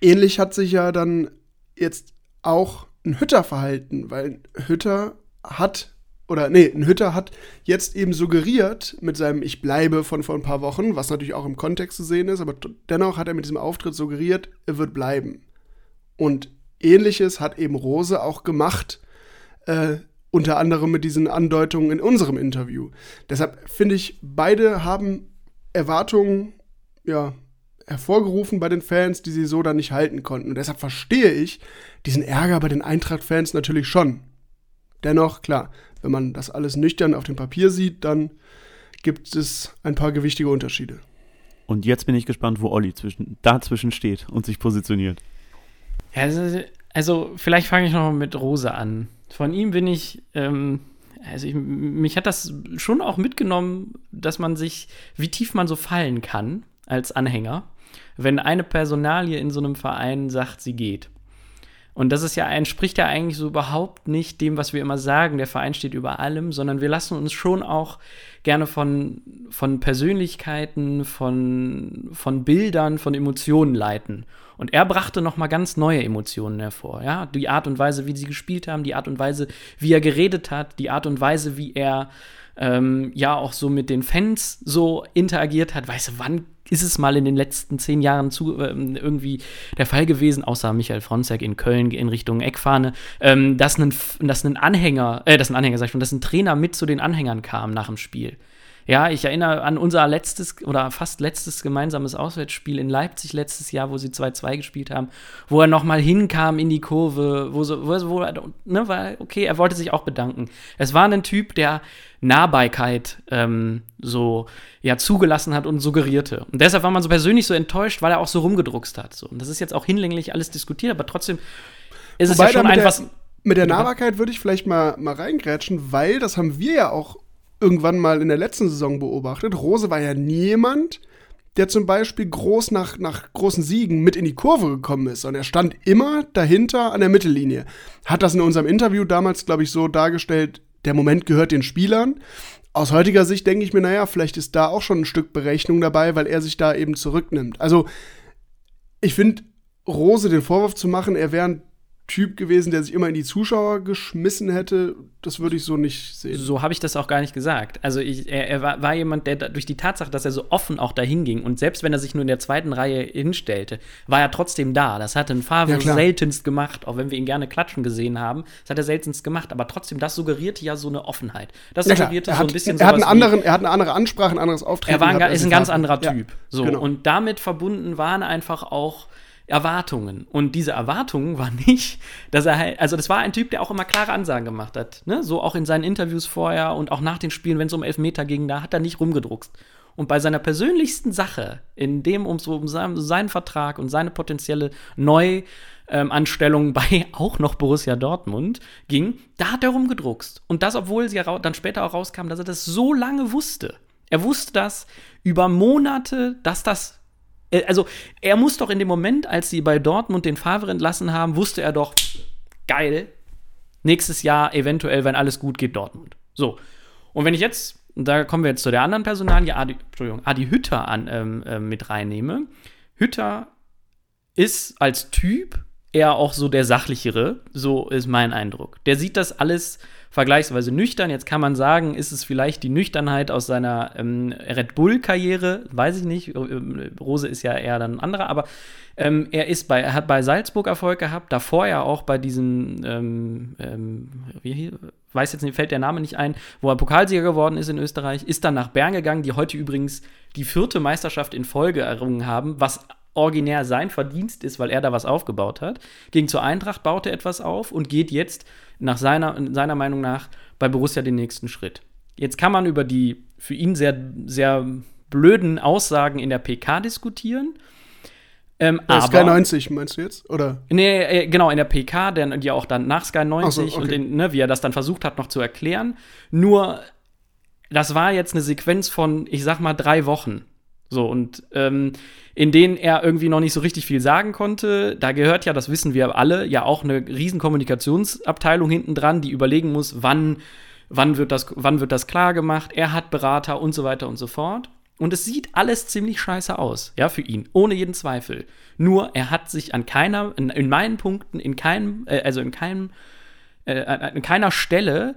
ähnlich hat sich ja dann jetzt auch ein Hütter verhalten, weil Hütter hat oder nee, ein Hütter hat jetzt eben suggeriert mit seinem Ich bleibe von vor ein paar Wochen, was natürlich auch im Kontext zu sehen ist, aber dennoch hat er mit diesem Auftritt suggeriert, er wird bleiben. Und ähnliches hat eben Rose auch gemacht, äh, unter anderem mit diesen Andeutungen in unserem Interview. Deshalb finde ich, beide haben Erwartungen, ja, hervorgerufen bei den Fans, die sie so dann nicht halten konnten. Und deshalb verstehe ich diesen Ärger bei den Eintracht-Fans natürlich schon. Dennoch, klar, wenn man das alles nüchtern auf dem Papier sieht, dann gibt es ein paar gewichtige Unterschiede. Und jetzt bin ich gespannt, wo Olli zwischen, dazwischen steht und sich positioniert. Also, also vielleicht fange ich noch mal mit Rose an. Von ihm bin ich, ähm, also ich, mich hat das schon auch mitgenommen, dass man sich, wie tief man so fallen kann als Anhänger, wenn eine Personalie in so einem Verein sagt, sie geht. Und das ist ja, entspricht ja eigentlich so überhaupt nicht dem, was wir immer sagen, der Verein steht über allem, sondern wir lassen uns schon auch gerne von, von Persönlichkeiten, von, von Bildern, von Emotionen leiten. Und er brachte noch mal ganz neue Emotionen hervor. Ja? Die Art und Weise, wie sie gespielt haben, die Art und Weise, wie er geredet hat, die Art und Weise, wie er ähm, ja auch so mit den Fans so interagiert hat. Weißt du, wann ist es mal in den letzten zehn Jahren zu, äh, irgendwie der Fall gewesen, außer Michael Fronzek in Köln in Richtung Eckfahne, ähm, dass, ein, dass ein Anhänger, äh, dass ein Anhänger, sag ich schon, dass ein Trainer mit zu den Anhängern kam nach dem Spiel. Ja, ich erinnere an unser letztes oder fast letztes gemeinsames Auswärtsspiel in Leipzig letztes Jahr, wo sie 2-2 gespielt haben, wo er nochmal hinkam in die Kurve, wo so, wo, wo ne, war, okay, er wollte sich auch bedanken. Es war ein Typ, der Nahbarkeit ähm, so ja zugelassen hat und suggerierte. Und deshalb war man so persönlich so enttäuscht, weil er auch so rumgedruckst hat. So. Und das ist jetzt auch hinlänglich alles diskutiert, aber trotzdem ist Wobei es ja schon einfach. Mit der Nahbarkeit würde ich vielleicht mal, mal reingrätschen, weil das haben wir ja auch irgendwann mal in der letzten Saison beobachtet. Rose war ja niemand, der zum Beispiel groß nach, nach großen Siegen mit in die Kurve gekommen ist. Und er stand immer dahinter an der Mittellinie. Hat das in unserem Interview damals, glaube ich, so dargestellt, der Moment gehört den Spielern. Aus heutiger Sicht denke ich mir, naja, vielleicht ist da auch schon ein Stück Berechnung dabei, weil er sich da eben zurücknimmt. Also, ich finde, Rose den Vorwurf zu machen, er wäre ein Typ gewesen, der sich immer in die Zuschauer geschmissen hätte, das würde ich so nicht sehen. So habe ich das auch gar nicht gesagt. Also ich, er, er war, war, jemand, der da, durch die Tatsache, dass er so offen auch dahin ging und selbst wenn er sich nur in der zweiten Reihe hinstellte, war er trotzdem da. Das hat ein Favre ja, seltenst gemacht, auch wenn wir ihn gerne klatschen gesehen haben. Das hat er seltenst gemacht, aber trotzdem, das suggerierte ja so eine Offenheit. Das ja, suggerierte so ein bisschen er hat, einen anderen, er hat eine andere Ansprache, ein anderes Auftreten. Er war ein, ist ein ganz anderer Typ. Ja, so, genau. Und damit verbunden waren einfach auch Erwartungen. Und diese Erwartungen waren nicht, dass er halt, also das war ein Typ, der auch immer klare Ansagen gemacht hat. Ne? So auch in seinen Interviews vorher und auch nach den Spielen, wenn es um Elfmeter ging, da hat er nicht rumgedruckst. Und bei seiner persönlichsten Sache, in dem um, um seinen, Vertrag und seine potenzielle Neuanstellung <laughs> bei auch noch Borussia Dortmund ging, da hat er rumgedruckst. Und das, obwohl sie dann später auch rauskam, dass er das so lange wusste. Er wusste das über Monate, dass das also er muss doch in dem Moment, als sie bei Dortmund den Favre entlassen haben, wusste er doch, geil, nächstes Jahr eventuell, wenn alles gut geht, Dortmund. So. Und wenn ich jetzt, da kommen wir jetzt zu der anderen Personalie, Adi, Entschuldigung, Adi Hütter an, ähm, äh, mit reinnehme. Hütter ist als Typ eher auch so der sachlichere, so ist mein Eindruck. Der sieht das alles vergleichsweise nüchtern. Jetzt kann man sagen, ist es vielleicht die Nüchternheit aus seiner ähm, Red Bull-Karriere? Weiß ich nicht. Äh, Rose ist ja eher dann ein anderer, aber ähm, er ist bei, er hat bei Salzburg Erfolg gehabt, davor ja auch bei diesem, ähm, ähm, wie weiß jetzt nicht, fällt der Name nicht ein, wo er Pokalsieger geworden ist in Österreich, ist dann nach Bern gegangen, die heute übrigens die vierte Meisterschaft in Folge errungen haben, was originär sein Verdienst ist, weil er da was aufgebaut hat. Ging zur Eintracht, baute etwas auf und geht jetzt nach seiner, seiner Meinung nach bei Borussia den nächsten Schritt. Jetzt kann man über die für ihn sehr, sehr blöden Aussagen in der PK diskutieren. Ähm, aber, Sky 90 meinst du jetzt? Oder? Nee, äh, genau, in der PK, der, die auch dann nach Sky 90 so, okay. und den, ne, wie er das dann versucht hat, noch zu erklären. Nur, das war jetzt eine Sequenz von, ich sag mal, drei Wochen. So, und ähm, in denen er irgendwie noch nicht so richtig viel sagen konnte. Da gehört ja, das wissen wir alle, ja auch eine riesen Kommunikationsabteilung hinten dran, die überlegen muss, wann, wann, wird das, wann wird das klar gemacht. Er hat Berater und so weiter und so fort. Und es sieht alles ziemlich scheiße aus, ja, für ihn, ohne jeden Zweifel. Nur, er hat sich an keiner, in, in meinen Punkten, in keinem, äh, also in keinem, äh, an keiner Stelle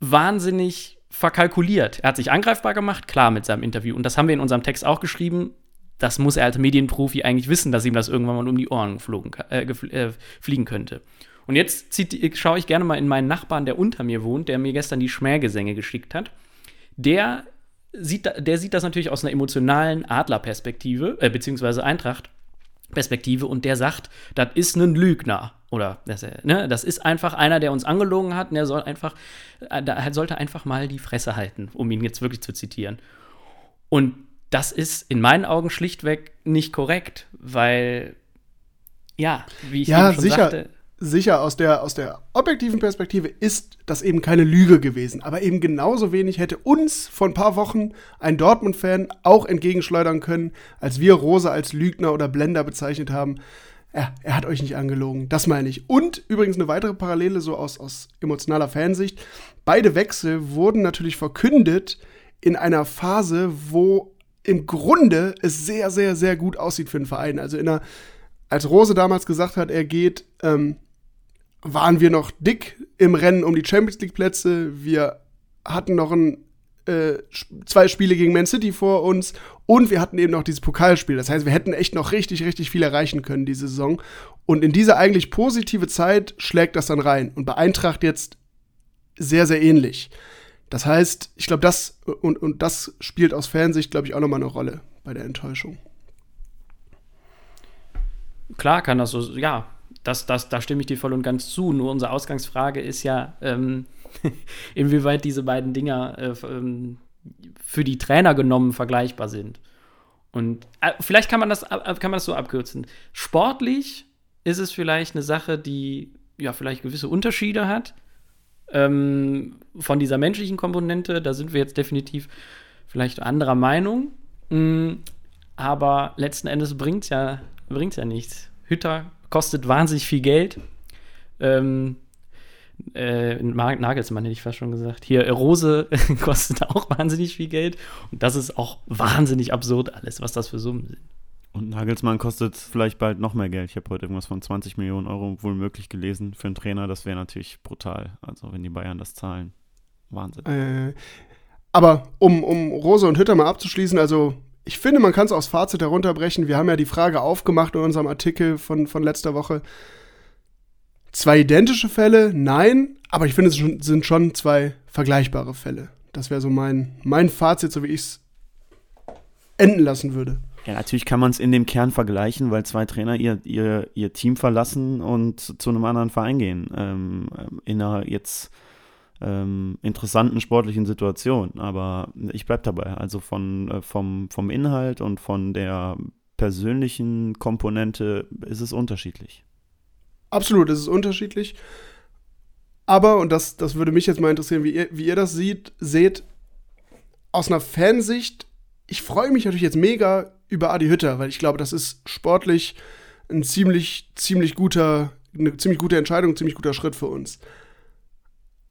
wahnsinnig verkalkuliert. Er hat sich angreifbar gemacht, klar, mit seinem Interview. Und das haben wir in unserem Text auch geschrieben das muss er als Medienprofi eigentlich wissen, dass ihm das irgendwann mal um die Ohren geflogen, äh, äh, fliegen könnte. Und jetzt schaue ich gerne mal in meinen Nachbarn, der unter mir wohnt, der mir gestern die Schmähgesänge geschickt hat. Der sieht, der sieht das natürlich aus einer emotionalen Adlerperspektive, äh, beziehungsweise Eintracht-Perspektive, und der sagt, das ist ein Lügner. Oder das, ne, das ist einfach einer, der uns angelogen hat, und der soll einfach, äh, sollte einfach mal die Fresse halten, um ihn jetzt wirklich zu zitieren. Und das ist in meinen Augen schlichtweg nicht korrekt, weil, ja, wie ich Ja, schon sicher. sagte, Sicher, aus der, aus der objektiven Perspektive ist das eben keine Lüge gewesen. Aber eben genauso wenig hätte uns vor ein paar Wochen ein Dortmund-Fan auch entgegenschleudern können, als wir Rose als Lügner oder Blender bezeichnet haben. Ja, er hat euch nicht angelogen. Das meine ich. Und übrigens eine weitere Parallele so aus, aus emotionaler Fansicht. Beide Wechsel wurden natürlich verkündet in einer Phase, wo im Grunde es sehr, sehr, sehr gut aussieht für den Verein. Also in einer, als Rose damals gesagt hat, er geht, ähm, waren wir noch dick im Rennen um die Champions League Plätze. Wir hatten noch ein, äh, zwei Spiele gegen Man City vor uns und wir hatten eben noch dieses Pokalspiel. Das heißt, wir hätten echt noch richtig, richtig viel erreichen können diese Saison. Und in diese eigentlich positive Zeit schlägt das dann rein. Und bei jetzt sehr, sehr ähnlich. Das heißt, ich glaube, das und, und das spielt aus Fansicht, glaube ich, auch nochmal eine Rolle bei der Enttäuschung. Klar kann das so, ja, das, das, da stimme ich dir voll und ganz zu. Nur unsere Ausgangsfrage ist ja, ähm, <laughs> inwieweit diese beiden Dinger äh, ähm, für die Trainer genommen vergleichbar sind. Und äh, vielleicht kann man, das, kann man das so abkürzen. Sportlich ist es vielleicht eine Sache, die ja vielleicht gewisse Unterschiede hat ähm, von dieser menschlichen Komponente. Da sind wir jetzt definitiv vielleicht anderer Meinung. Mm, aber letzten Endes bringt es ja, ja nichts. Hütter kostet wahnsinnig viel Geld. Ähm, äh, Nagelsmann hätte ich fast schon gesagt. Hier, Rose <laughs> kostet auch wahnsinnig viel Geld. Und das ist auch wahnsinnig absurd alles, was das für Summen sind. Und Nagelsmann kostet vielleicht bald noch mehr Geld. Ich habe heute irgendwas von 20 Millionen Euro wohl möglich gelesen für einen Trainer. Das wäre natürlich brutal. Also wenn die Bayern das zahlen. Wahnsinn. Äh, aber um, um Rose und Hütter mal abzuschließen, also ich finde, man kann es aufs Fazit herunterbrechen. Wir haben ja die Frage aufgemacht in unserem Artikel von, von letzter Woche. Zwei identische Fälle? Nein, aber ich finde, es sind schon zwei vergleichbare Fälle. Das wäre so mein, mein Fazit, so wie ich es enden lassen würde. Ja, natürlich kann man es in dem Kern vergleichen, weil zwei Trainer ihr, ihr, ihr Team verlassen und zu einem anderen Verein gehen. Ähm, in einer jetzt ähm, interessanten sportlichen Situation. Aber ich bleibe dabei. Also von, äh, vom, vom Inhalt und von der persönlichen Komponente ist es unterschiedlich. Absolut, es ist unterschiedlich. Aber, und das, das würde mich jetzt mal interessieren, wie ihr, wie ihr das sieht, seht, aus einer Fansicht, ich freue mich natürlich jetzt mega über Adi Hütter, weil ich glaube, das ist sportlich ein ziemlich, ziemlich guter, eine ziemlich gute Entscheidung, ein ziemlich guter Schritt für uns.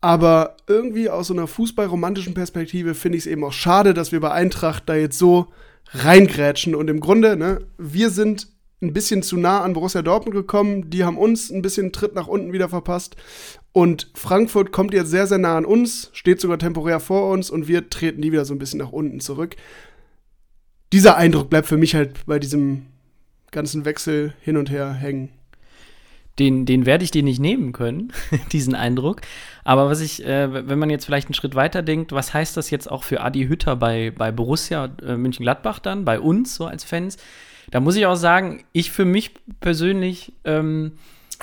Aber irgendwie aus so einer fußballromantischen Perspektive finde ich es eben auch schade, dass wir bei Eintracht da jetzt so reingrätschen. Und im Grunde, ne, wir sind ein bisschen zu nah an Borussia Dortmund gekommen. Die haben uns ein bisschen Tritt nach unten wieder verpasst. Und Frankfurt kommt jetzt sehr, sehr nah an uns, steht sogar temporär vor uns und wir treten die wieder so ein bisschen nach unten zurück. Dieser Eindruck bleibt für mich halt bei diesem ganzen Wechsel hin und her hängen. Den, den werde ich dir nicht nehmen können, <laughs> diesen Eindruck. Aber was ich, äh, wenn man jetzt vielleicht einen Schritt weiter denkt, was heißt das jetzt auch für Adi Hütter bei, bei Borussia äh, München-Gladbach dann, bei uns so als Fans? Da muss ich auch sagen, ich für mich persönlich, ähm,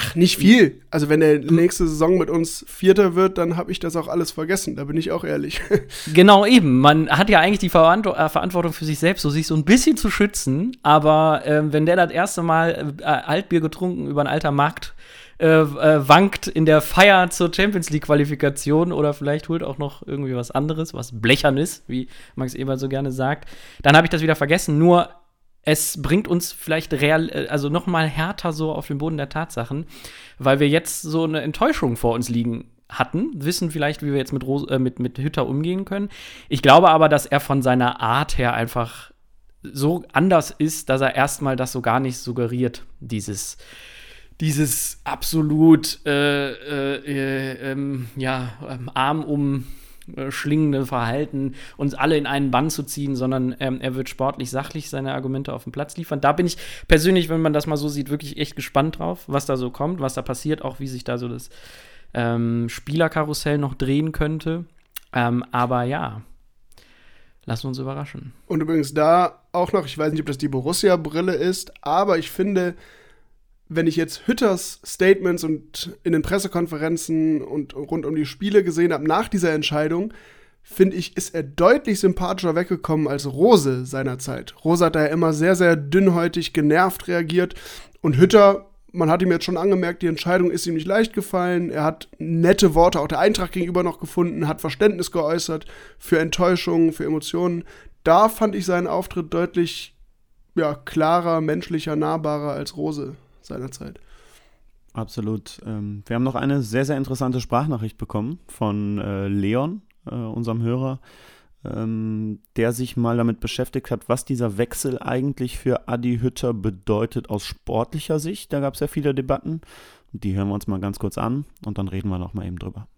Ach, nicht viel. Also wenn er nächste Saison mit uns Vierter wird, dann habe ich das auch alles vergessen. Da bin ich auch ehrlich. <laughs> genau eben, man hat ja eigentlich die äh, Verantwortung für sich selbst, so sich so ein bisschen zu schützen. Aber ähm, wenn der das erste Mal äh, Altbier getrunken über einen alter Markt äh, äh, wankt in der Feier zur Champions League Qualifikation oder vielleicht holt auch noch irgendwie was anderes, was blechern ist, wie Max Eber so gerne sagt, dann habe ich das wieder vergessen. Nur es bringt uns vielleicht real, äh, also noch mal härter so auf den Boden der Tatsachen, weil wir jetzt so eine Enttäuschung vor uns liegen hatten, wissen vielleicht, wie wir jetzt mit, Ros äh, mit, mit Hütter umgehen können. Ich glaube aber, dass er von seiner Art her einfach so anders ist, dass er erstmal das so gar nicht suggeriert, dieses dieses absolut äh, äh, äh, ähm, ja, ähm, Arm um schlingende Verhalten, uns alle in einen Bann zu ziehen, sondern ähm, er wird sportlich sachlich seine Argumente auf den Platz liefern. Da bin ich persönlich, wenn man das mal so sieht, wirklich echt gespannt drauf, was da so kommt, was da passiert, auch wie sich da so das ähm, Spielerkarussell noch drehen könnte. Ähm, aber ja, lassen wir uns überraschen. Und übrigens da auch noch, ich weiß nicht, ob das die Borussia-Brille ist, aber ich finde, wenn ich jetzt Hütters Statements und in den Pressekonferenzen und rund um die Spiele gesehen habe nach dieser Entscheidung, finde ich, ist er deutlich sympathischer weggekommen als Rose seinerzeit. Rose hat da ja immer sehr, sehr dünnhäutig genervt reagiert und Hütter man hat ihm jetzt schon angemerkt, die Entscheidung ist ihm nicht leicht gefallen. Er hat nette Worte auch der Eintracht gegenüber noch gefunden, hat Verständnis geäußert für Enttäuschungen, für Emotionen. Da fand ich seinen Auftritt deutlich ja, klarer, menschlicher, nahbarer als Rose seinerzeit. Absolut. Ähm, wir haben noch eine sehr, sehr interessante Sprachnachricht bekommen von äh, Leon, äh, unserem Hörer, ähm, der sich mal damit beschäftigt hat, was dieser Wechsel eigentlich für Adi Hütter bedeutet aus sportlicher Sicht. Da gab es ja viele Debatten. Die hören wir uns mal ganz kurz an und dann reden wir noch mal eben drüber.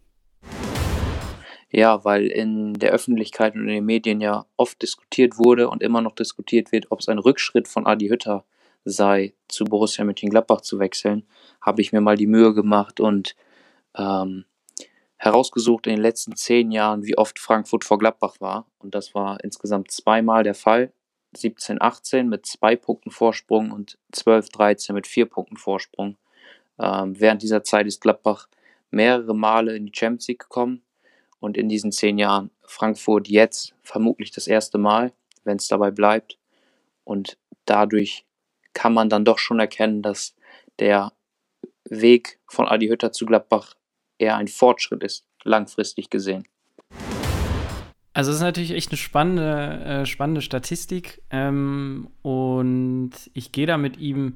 Ja, weil in der Öffentlichkeit und in den Medien ja oft diskutiert wurde und immer noch diskutiert wird, ob es ein Rückschritt von Adi Hütter sei, zu Borussia Mönchengladbach zu wechseln, habe ich mir mal die Mühe gemacht und ähm, herausgesucht in den letzten zehn Jahren, wie oft Frankfurt vor Gladbach war. Und das war insgesamt zweimal der Fall. 17, 18 mit zwei Punkten Vorsprung und 12, 13 mit vier Punkten Vorsprung. Ähm, während dieser Zeit ist Gladbach mehrere Male in die Champions League gekommen und in diesen zehn Jahren Frankfurt jetzt vermutlich das erste Mal, wenn es dabei bleibt. Und dadurch kann man dann doch schon erkennen, dass der Weg von Adi Hütter zu Gladbach eher ein Fortschritt ist, langfristig gesehen. Also es ist natürlich echt eine spannende, äh, spannende Statistik ähm, und ich gehe da mit ihm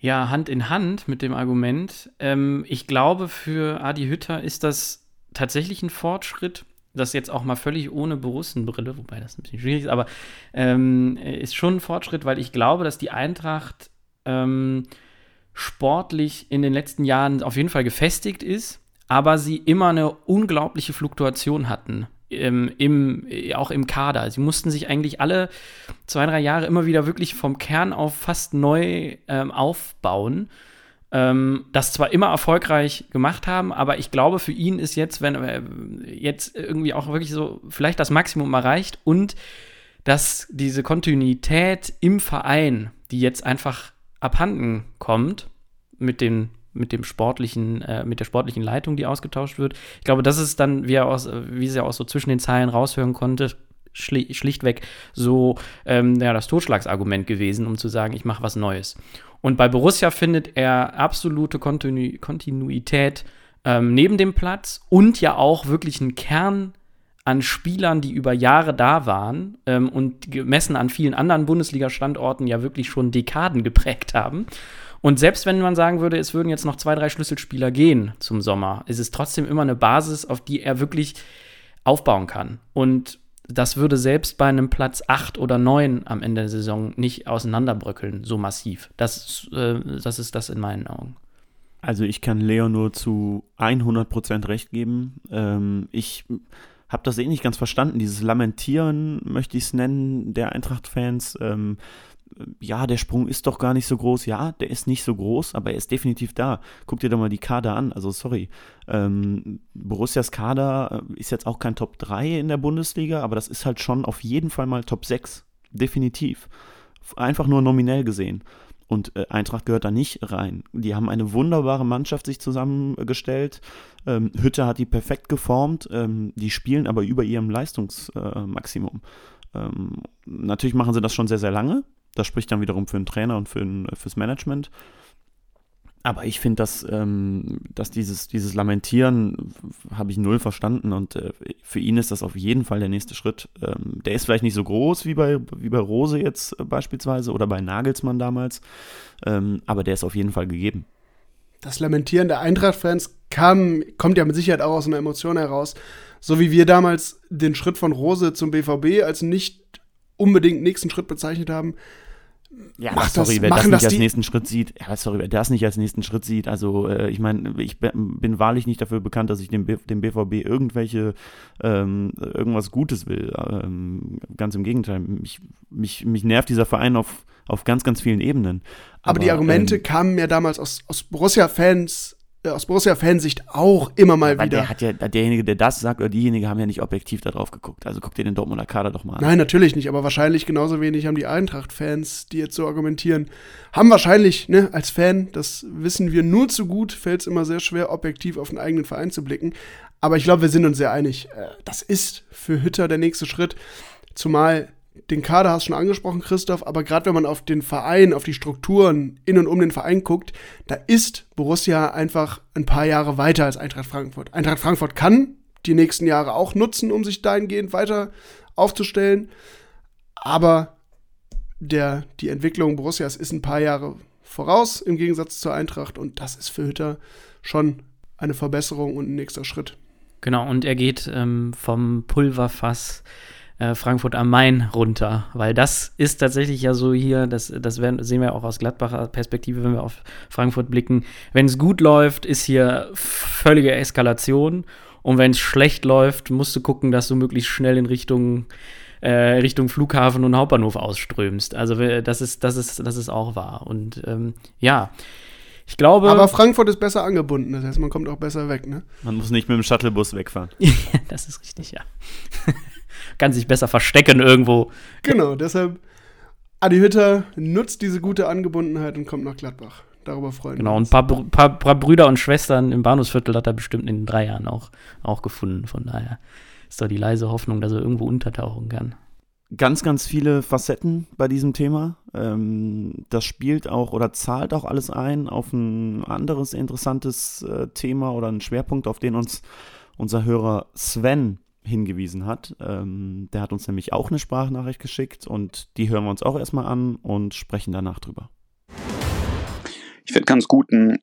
ja Hand in Hand mit dem Argument. Ähm, ich glaube, für Adi Hütter ist das tatsächlich ein Fortschritt. Das jetzt auch mal völlig ohne Borussenbrille, wobei das ein bisschen schwierig ist, aber ähm, ist schon ein Fortschritt, weil ich glaube, dass die Eintracht ähm, sportlich in den letzten Jahren auf jeden Fall gefestigt ist, aber sie immer eine unglaubliche Fluktuation hatten. Im, im, auch im Kader. Sie mussten sich eigentlich alle zwei, drei Jahre immer wieder wirklich vom Kern auf fast neu ähm, aufbauen ähm, das zwar immer erfolgreich gemacht haben, aber ich glaube, für ihn ist jetzt, wenn er jetzt irgendwie auch wirklich so vielleicht das Maximum erreicht und dass diese Kontinuität im Verein, die jetzt einfach abhanden kommt mit den mit dem sportlichen, äh, mit der sportlichen Leitung, die ausgetauscht wird. Ich glaube, das ist dann, wie er aus, wie sie auch so zwischen den Zeilen raushören konnte, schlichtweg so ähm, ja, das Totschlagsargument gewesen, um zu sagen, ich mache was Neues. Und bei Borussia findet er absolute Kontinu Kontinuität ähm, neben dem Platz und ja auch wirklich einen Kern an Spielern, die über Jahre da waren ähm, und gemessen an vielen anderen Bundesliga-Standorten ja wirklich schon Dekaden geprägt haben. Und selbst wenn man sagen würde, es würden jetzt noch zwei, drei Schlüsselspieler gehen zum Sommer, ist es trotzdem immer eine Basis, auf die er wirklich aufbauen kann. Und das würde selbst bei einem Platz 8 oder 9 am Ende der Saison nicht auseinanderbröckeln, so massiv. Das, äh, das ist das in meinen Augen. Also ich kann Leo nur zu 100% recht geben. Ähm, ich habe das eh nicht ganz verstanden, dieses Lamentieren, möchte ich es nennen, der Eintracht-Fans. Ähm, ja, der Sprung ist doch gar nicht so groß. Ja, der ist nicht so groß, aber er ist definitiv da. Guck dir doch mal die Kader an. Also, sorry. Ähm, Borussias Kader äh, ist jetzt auch kein Top 3 in der Bundesliga, aber das ist halt schon auf jeden Fall mal Top 6. Definitiv. Einfach nur nominell gesehen. Und äh, Eintracht gehört da nicht rein. Die haben eine wunderbare Mannschaft sich zusammengestellt. Ähm, Hütte hat die perfekt geformt. Ähm, die spielen aber über ihrem Leistungsmaximum. Äh, ähm, natürlich machen sie das schon sehr, sehr lange. Das spricht dann wiederum für den Trainer und für ein, fürs Management. Aber ich finde, dass, ähm, dass dieses, dieses Lamentieren habe ich null verstanden und äh, für ihn ist das auf jeden Fall der nächste Schritt. Ähm, der ist vielleicht nicht so groß wie bei, wie bei Rose jetzt äh, beispielsweise oder bei Nagelsmann damals, ähm, aber der ist auf jeden Fall gegeben. Das Lamentieren der Eintracht-Fans kommt ja mit Sicherheit auch aus einer Emotion heraus. So wie wir damals den Schritt von Rose zum BVB als nicht unbedingt nächsten Schritt bezeichnet haben, ja, Macht sorry, das, wer das nicht als nächsten Schritt sieht, ja, sorry, wer das nicht als nächsten Schritt sieht, also äh, ich meine, ich bin wahrlich nicht dafür bekannt, dass ich dem, B dem BVB irgendwelche, ähm, irgendwas Gutes will. Ähm, ganz im Gegenteil, mich, mich, mich nervt dieser Verein auf, auf ganz, ganz vielen Ebenen. Aber, Aber die Argumente ähm, kamen ja damals aus, aus Borussia-Fans aus Borussia-Fansicht auch immer mal Weil wieder. der hat ja, derjenige, der das sagt, oder diejenige haben ja nicht objektiv da drauf geguckt. Also guck dir den Dortmunder Kader doch mal an. Nein, natürlich nicht, aber wahrscheinlich genauso wenig haben die Eintracht-Fans, die jetzt so argumentieren, haben wahrscheinlich, ne, als Fan, das wissen wir nur zu gut, fällt es immer sehr schwer, objektiv auf den eigenen Verein zu blicken. Aber ich glaube, wir sind uns sehr einig. Äh, Das ist für Hütter der nächste Schritt. Zumal den Kader hast du schon angesprochen, Christoph, aber gerade wenn man auf den Verein, auf die Strukturen in und um den Verein guckt, da ist Borussia einfach ein paar Jahre weiter als Eintracht Frankfurt. Eintracht Frankfurt kann die nächsten Jahre auch nutzen, um sich dahingehend weiter aufzustellen, aber der, die Entwicklung Borussias ist ein paar Jahre voraus im Gegensatz zur Eintracht und das ist für Hütter schon eine Verbesserung und ein nächster Schritt. Genau, und er geht ähm, vom Pulverfass äh, Frankfurt am Main runter, weil das ist tatsächlich ja so hier, das, das werden, sehen wir auch aus Gladbacher Perspektive, wenn wir auf Frankfurt blicken. Wenn es gut läuft, ist hier völlige Eskalation und wenn es schlecht läuft, musst du gucken, dass du möglichst schnell in Richtung äh, Richtung Flughafen und Hauptbahnhof ausströmst. Also das ist, das ist, das ist auch wahr. Und ähm, ja, ich glaube. Aber Frankfurt ist besser angebunden, das heißt, man kommt auch besser weg, ne? Man muss nicht mit dem Shuttlebus wegfahren. <laughs> das ist richtig, ja. <laughs> Kann sich besser verstecken irgendwo. Genau, deshalb Adi Hütter nutzt diese gute Angebundenheit und kommt nach Gladbach. Darüber freuen Genau, wir uns. ein paar, paar, paar Brüder und Schwestern im Bahnhofsviertel hat er bestimmt in drei Jahren auch, auch gefunden. Von daher ist doch die leise Hoffnung, dass er irgendwo untertauchen kann. Ganz, ganz viele Facetten bei diesem Thema. Ähm, das spielt auch oder zahlt auch alles ein auf ein anderes interessantes äh, Thema oder einen Schwerpunkt, auf den uns unser Hörer Sven hingewiesen hat. Ähm, der hat uns nämlich auch eine Sprachnachricht geschickt und die hören wir uns auch erstmal an und sprechen danach drüber. Ich finde ganz gut einen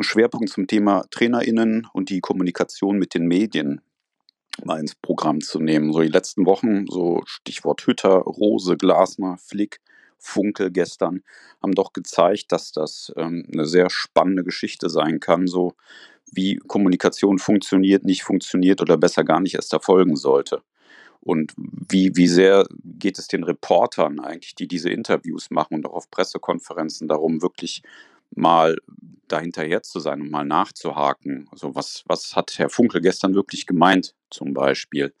Schwerpunkt zum Thema TrainerInnen und die Kommunikation mit den Medien mal ins Programm zu nehmen. So die letzten Wochen, so Stichwort Hütter, Rose, Glasner, Flick, Funkel gestern, haben doch gezeigt, dass das ähm, eine sehr spannende Geschichte sein kann, so wie Kommunikation funktioniert, nicht funktioniert oder besser gar nicht erst erfolgen sollte. Und wie, wie sehr geht es den Reportern eigentlich, die diese Interviews machen und auch auf Pressekonferenzen darum, wirklich mal dahinterher zu sein und mal nachzuhaken. Also was, was hat Herr Funkel gestern wirklich gemeint, zum Beispiel?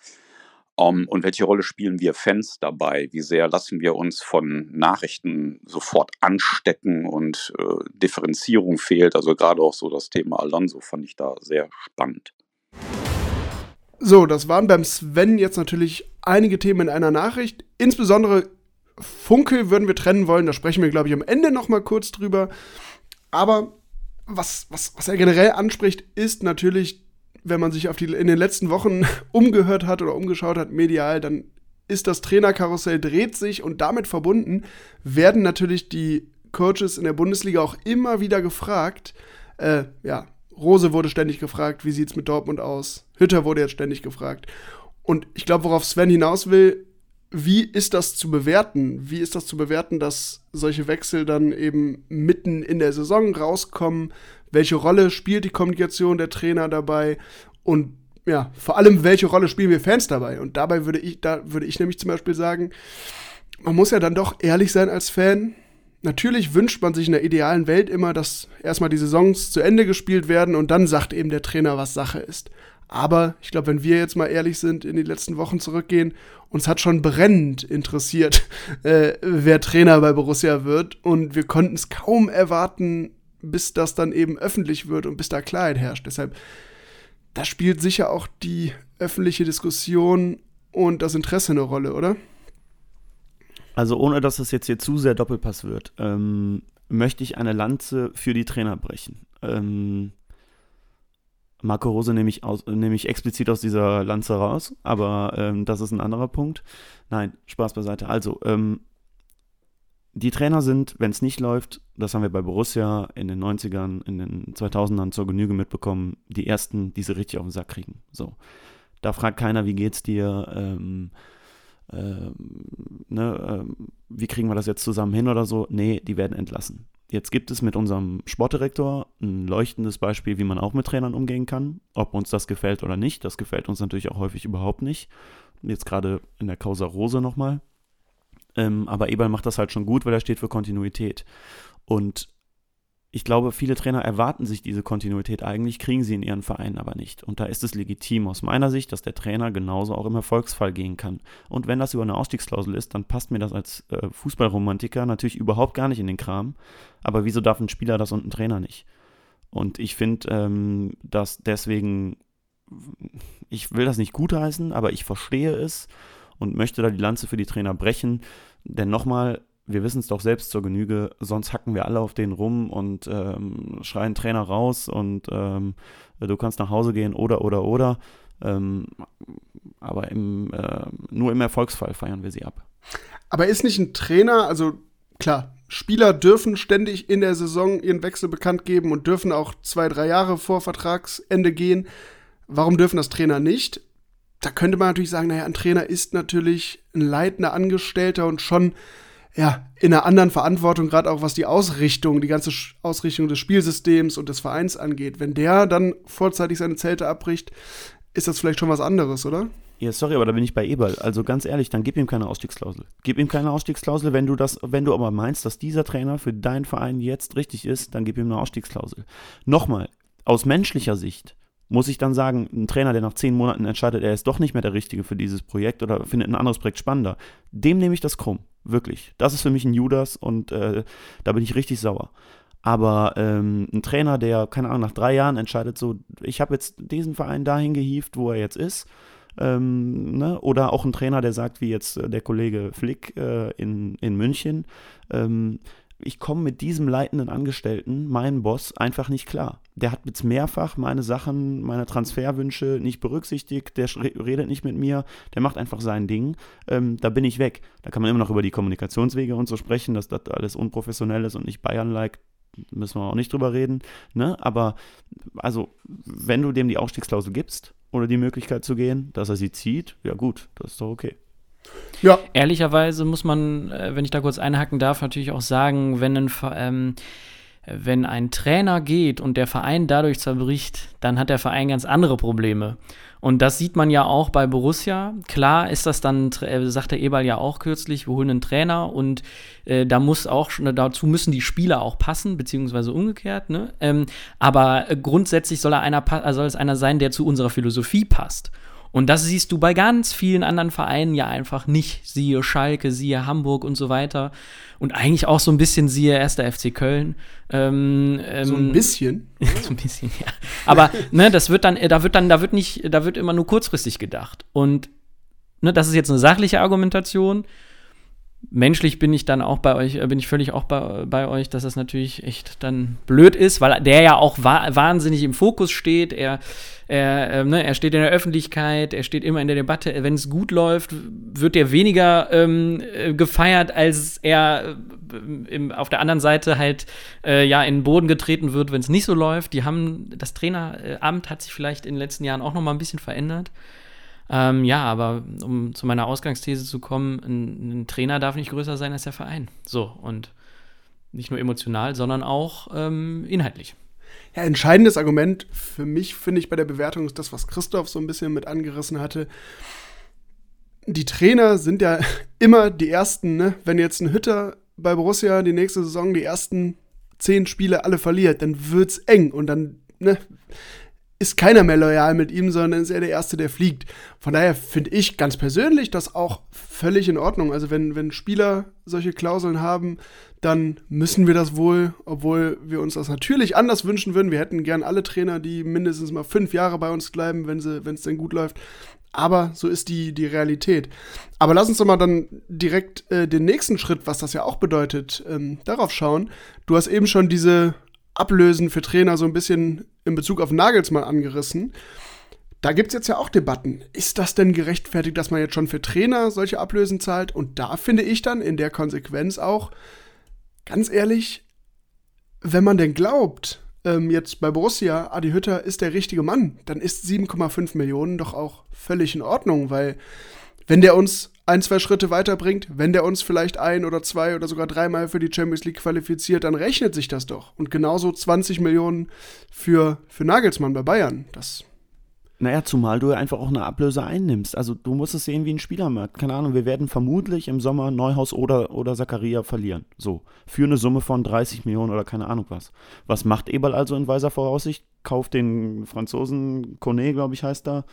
Um, und welche Rolle spielen wir Fans dabei? Wie sehr lassen wir uns von Nachrichten sofort anstecken und äh, Differenzierung fehlt? Also gerade auch so das Thema Alonso fand ich da sehr spannend. So, das waren beim Sven jetzt natürlich einige Themen in einer Nachricht. Insbesondere Funkel würden wir trennen wollen. Da sprechen wir, glaube ich, am Ende noch mal kurz drüber. Aber was, was, was er generell anspricht, ist natürlich, wenn man sich auf die, in den letzten Wochen <laughs> umgehört hat oder umgeschaut hat, medial, dann ist das Trainerkarussell dreht sich und damit verbunden werden natürlich die Coaches in der Bundesliga auch immer wieder gefragt. Äh, ja, Rose wurde ständig gefragt, wie sieht's mit Dortmund aus? Hütter wurde jetzt ständig gefragt. Und ich glaube, worauf Sven hinaus will, wie ist das zu bewerten? Wie ist das zu bewerten, dass solche Wechsel dann eben mitten in der Saison rauskommen? Welche Rolle spielt die Kommunikation der Trainer dabei? Und ja, vor allem, welche Rolle spielen wir Fans dabei? Und dabei würde ich, da würde ich nämlich zum Beispiel sagen, man muss ja dann doch ehrlich sein als Fan. Natürlich wünscht man sich in der idealen Welt immer, dass erstmal die Saisons zu Ende gespielt werden und dann sagt eben der Trainer, was Sache ist. Aber ich glaube, wenn wir jetzt mal ehrlich sind, in die letzten Wochen zurückgehen, uns hat schon brennend interessiert, <laughs> äh, wer Trainer bei Borussia wird. Und wir konnten es kaum erwarten, bis das dann eben öffentlich wird und bis da Klarheit herrscht. Deshalb, da spielt sicher auch die öffentliche Diskussion und das Interesse eine Rolle, oder? Also ohne dass es jetzt hier zu sehr Doppelpass wird, ähm, möchte ich eine Lanze für die Trainer brechen. Ähm, Marco Rose nehme ich, aus, nehme ich explizit aus dieser Lanze raus, aber ähm, das ist ein anderer Punkt. Nein, Spaß beiseite. Also, ähm, die Trainer sind, wenn es nicht läuft, das haben wir bei Borussia in den 90ern, in den 2000ern zur Genüge mitbekommen, die ersten, die sie richtig auf den Sack kriegen. So. Da fragt keiner, wie geht's dir, ähm, ähm, ne, ähm, wie kriegen wir das jetzt zusammen hin oder so? Nee, die werden entlassen. Jetzt gibt es mit unserem Sportdirektor ein leuchtendes Beispiel, wie man auch mit Trainern umgehen kann. Ob uns das gefällt oder nicht, das gefällt uns natürlich auch häufig überhaupt nicht. Jetzt gerade in der Causa Rose nochmal. Ähm, aber Eberl macht das halt schon gut, weil er steht für Kontinuität. Und ich glaube, viele Trainer erwarten sich diese Kontinuität eigentlich, kriegen sie in ihren Vereinen aber nicht. Und da ist es legitim aus meiner Sicht, dass der Trainer genauso auch im Erfolgsfall gehen kann. Und wenn das über eine Ausstiegsklausel ist, dann passt mir das als äh, Fußballromantiker natürlich überhaupt gar nicht in den Kram. Aber wieso darf ein Spieler das und ein Trainer nicht? Und ich finde, ähm, dass deswegen, ich will das nicht gutheißen, aber ich verstehe es und möchte da die Lanze für die Trainer brechen. Denn nochmal, wir wissen es doch selbst zur Genüge, sonst hacken wir alle auf den rum und ähm, schreien Trainer raus und ähm, du kannst nach Hause gehen oder oder oder. Ähm, aber im, äh, nur im Erfolgsfall feiern wir sie ab. Aber ist nicht ein Trainer, also klar, Spieler dürfen ständig in der Saison ihren Wechsel bekannt geben und dürfen auch zwei, drei Jahre vor Vertragsende gehen. Warum dürfen das Trainer nicht? Da könnte man natürlich sagen, naja, ein Trainer ist natürlich ein leitender Angestellter und schon ja, in einer anderen Verantwortung, gerade auch was die Ausrichtung, die ganze Ausrichtung des Spielsystems und des Vereins angeht. Wenn der dann vorzeitig seine Zelte abbricht, ist das vielleicht schon was anderes, oder? Ja, sorry, aber da bin ich bei Eberl. Also ganz ehrlich, dann gib ihm keine Ausstiegsklausel. Gib ihm keine Ausstiegsklausel, wenn du das, wenn du aber meinst, dass dieser Trainer für deinen Verein jetzt richtig ist, dann gib ihm eine Ausstiegsklausel. Nochmal, aus menschlicher Sicht muss ich dann sagen, ein Trainer, der nach zehn Monaten entscheidet, er ist doch nicht mehr der Richtige für dieses Projekt oder findet ein anderes Projekt spannender, dem nehme ich das krumm. Wirklich. Das ist für mich ein Judas und äh, da bin ich richtig sauer. Aber ähm, ein Trainer, der, keine Ahnung, nach drei Jahren entscheidet, so, ich habe jetzt diesen Verein dahin gehievt, wo er jetzt ist. Ähm, ne? Oder auch ein Trainer, der sagt, wie jetzt äh, der Kollege Flick äh, in, in München, ähm, ich komme mit diesem leitenden Angestellten, meinem Boss, einfach nicht klar. Der hat jetzt mehrfach meine Sachen, meine Transferwünsche nicht berücksichtigt, der redet nicht mit mir, der macht einfach sein Ding. Ähm, da bin ich weg. Da kann man immer noch über die Kommunikationswege und so sprechen, dass das alles unprofessionell ist und nicht Bayern-like. Müssen wir auch nicht drüber reden. Ne? Aber also, wenn du dem die Ausstiegsklausel gibst oder die Möglichkeit zu gehen, dass er sie zieht, ja gut, das ist doch okay. Ja. Ehrlicherweise muss man, äh, wenn ich da kurz einhaken darf, natürlich auch sagen, wenn ein, ähm, wenn ein Trainer geht und der Verein dadurch zerbricht, dann hat der Verein ganz andere Probleme. Und das sieht man ja auch bei Borussia. Klar ist das dann, äh, sagt der Eberl ja auch kürzlich, wir holen einen Trainer und äh, da muss auch, dazu müssen die Spieler auch passen, beziehungsweise umgekehrt. Ne? Ähm, aber äh, grundsätzlich soll, er einer, soll es einer sein, der zu unserer Philosophie passt. Und das siehst du bei ganz vielen anderen Vereinen ja einfach nicht. Siehe Schalke, siehe Hamburg und so weiter. Und eigentlich auch so ein bisschen siehe 1. FC Köln. Ähm, ähm, so ein bisschen? <laughs> so ein bisschen, ja. Aber ne, das wird dann, da wird dann, da wird nicht, da wird immer nur kurzfristig gedacht. Und ne, das ist jetzt eine sachliche Argumentation menschlich bin ich dann auch bei euch, äh, bin ich völlig auch bei, bei euch, dass das natürlich echt dann blöd ist, weil der ja auch wa wahnsinnig im Fokus steht. Er, er, äh, ne, er steht in der Öffentlichkeit, er steht immer in der Debatte. Wenn es gut läuft, wird er weniger ähm, äh, gefeiert, als er äh, im, auf der anderen Seite halt äh, ja in den Boden getreten wird, wenn es nicht so läuft. Die haben, das Traineramt hat sich vielleicht in den letzten Jahren auch noch mal ein bisschen verändert. Ähm, ja, aber um zu meiner Ausgangsthese zu kommen, ein, ein, Trainer darf nicht größer sein als der Verein. So, und nicht nur emotional, sondern auch ähm, inhaltlich. Ja, entscheidendes Argument für mich, finde ich, bei der Bewertung ist das, was Christoph so ein bisschen mit angerissen hatte. Die Trainer sind ja <laughs> immer die ersten, ne? Wenn jetzt ein Hütter bei Borussia die nächste Saison die ersten zehn Spiele alle verliert, dann wird's eng und dann, ne? Ist keiner mehr loyal mit ihm, sondern ist er der Erste, der fliegt. Von daher finde ich ganz persönlich das auch völlig in Ordnung. Also wenn, wenn Spieler solche Klauseln haben, dann müssen wir das wohl, obwohl wir uns das natürlich anders wünschen würden. Wir hätten gern alle Trainer, die mindestens mal fünf Jahre bei uns bleiben, wenn es denn gut läuft. Aber so ist die, die Realität. Aber lass uns doch mal dann direkt äh, den nächsten Schritt, was das ja auch bedeutet, ähm, darauf schauen. Du hast eben schon diese Ablösen für Trainer so ein bisschen in Bezug auf Nagelsmann angerissen. Da gibt es jetzt ja auch Debatten. Ist das denn gerechtfertigt, dass man jetzt schon für Trainer solche Ablösen zahlt? Und da finde ich dann in der Konsequenz auch, ganz ehrlich, wenn man denn glaubt, ähm, jetzt bei Borussia, Adi Hütter ist der richtige Mann, dann ist 7,5 Millionen doch auch völlig in Ordnung, weil wenn der uns ein, zwei Schritte weiterbringt, wenn der uns vielleicht ein oder zwei oder sogar dreimal für die Champions League qualifiziert, dann rechnet sich das doch. Und genauso 20 Millionen für, für Nagelsmann bei Bayern. Das Naja, zumal du einfach auch eine Ablöse einnimmst. Also du musst es sehen wie ein Spielermarkt. Keine Ahnung, wir werden vermutlich im Sommer Neuhaus oder, oder Zakaria verlieren. So. Für eine Summe von 30 Millionen oder keine Ahnung was. Was macht Eberl also in weiser Voraussicht? Kauft den Franzosen, Kone, glaube ich, heißt er,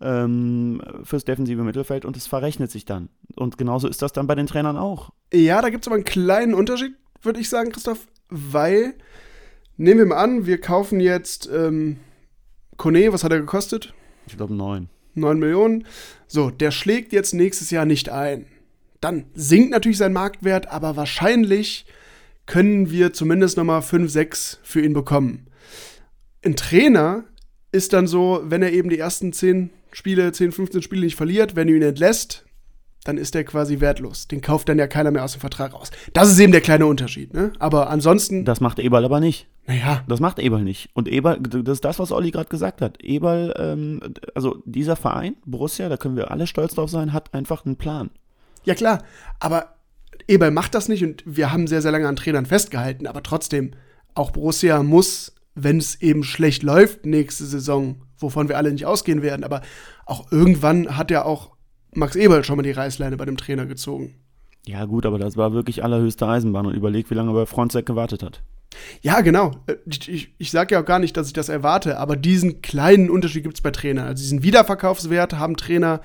ähm, fürs defensive Mittelfeld und es verrechnet sich dann. Und genauso ist das dann bei den Trainern auch. Ja, da gibt es aber einen kleinen Unterschied, würde ich sagen, Christoph, weil, nehmen wir mal an, wir kaufen jetzt. Ähm Kone, was hat er gekostet? Ich glaube neun. 9 Millionen. So, der schlägt jetzt nächstes Jahr nicht ein. Dann sinkt natürlich sein Marktwert, aber wahrscheinlich können wir zumindest nochmal 5, 6 für ihn bekommen. Ein Trainer ist dann so, wenn er eben die ersten 10 Spiele, 10, 15 Spiele nicht verliert, wenn du ihn entlässt, dann ist der quasi wertlos. Den kauft dann ja keiner mehr aus dem Vertrag raus. Das ist eben der kleine Unterschied, ne? Aber ansonsten. Das macht Eberl aber nicht. Naja. Das macht Eberl nicht. Und Eberl, das ist das, was Olli gerade gesagt hat. Eberl, ähm, also dieser Verein, Borussia, da können wir alle stolz drauf sein, hat einfach einen Plan. Ja, klar. Aber Eberl macht das nicht und wir haben sehr, sehr lange an Trainern festgehalten. Aber trotzdem, auch Borussia muss, wenn es eben schlecht läuft nächste Saison, wovon wir alle nicht ausgehen werden, aber auch irgendwann hat er auch Max Eberl schon mal die Reißleine bei dem Trainer gezogen. Ja, gut, aber das war wirklich allerhöchste Eisenbahn und überleg, wie lange er bei Fronzek gewartet hat. Ja, genau. Ich, ich, ich sage ja auch gar nicht, dass ich das erwarte, aber diesen kleinen Unterschied gibt es bei Trainern. Also diesen Wiederverkaufswert haben Trainer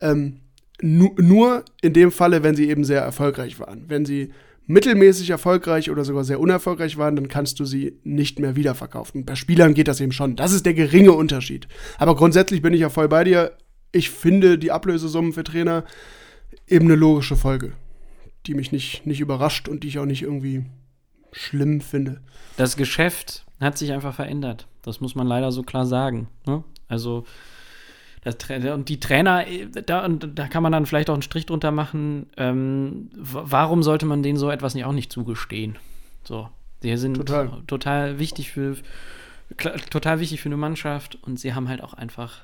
ähm, nu nur in dem Falle, wenn sie eben sehr erfolgreich waren. Wenn sie mittelmäßig erfolgreich oder sogar sehr unerfolgreich waren, dann kannst du sie nicht mehr wiederverkaufen. Bei Spielern geht das eben schon. Das ist der geringe Unterschied. Aber grundsätzlich bin ich ja voll bei dir ich finde die Ablösesummen für Trainer eben eine logische Folge, die mich nicht, nicht überrascht und die ich auch nicht irgendwie schlimm finde. Das Geschäft hat sich einfach verändert. Das muss man leider so klar sagen. Ne? Also das, und die Trainer, da, da kann man dann vielleicht auch einen Strich drunter machen. Ähm, warum sollte man denen so etwas nicht auch nicht zugestehen? So, die sind total, total wichtig für total wichtig für eine Mannschaft und sie haben halt auch einfach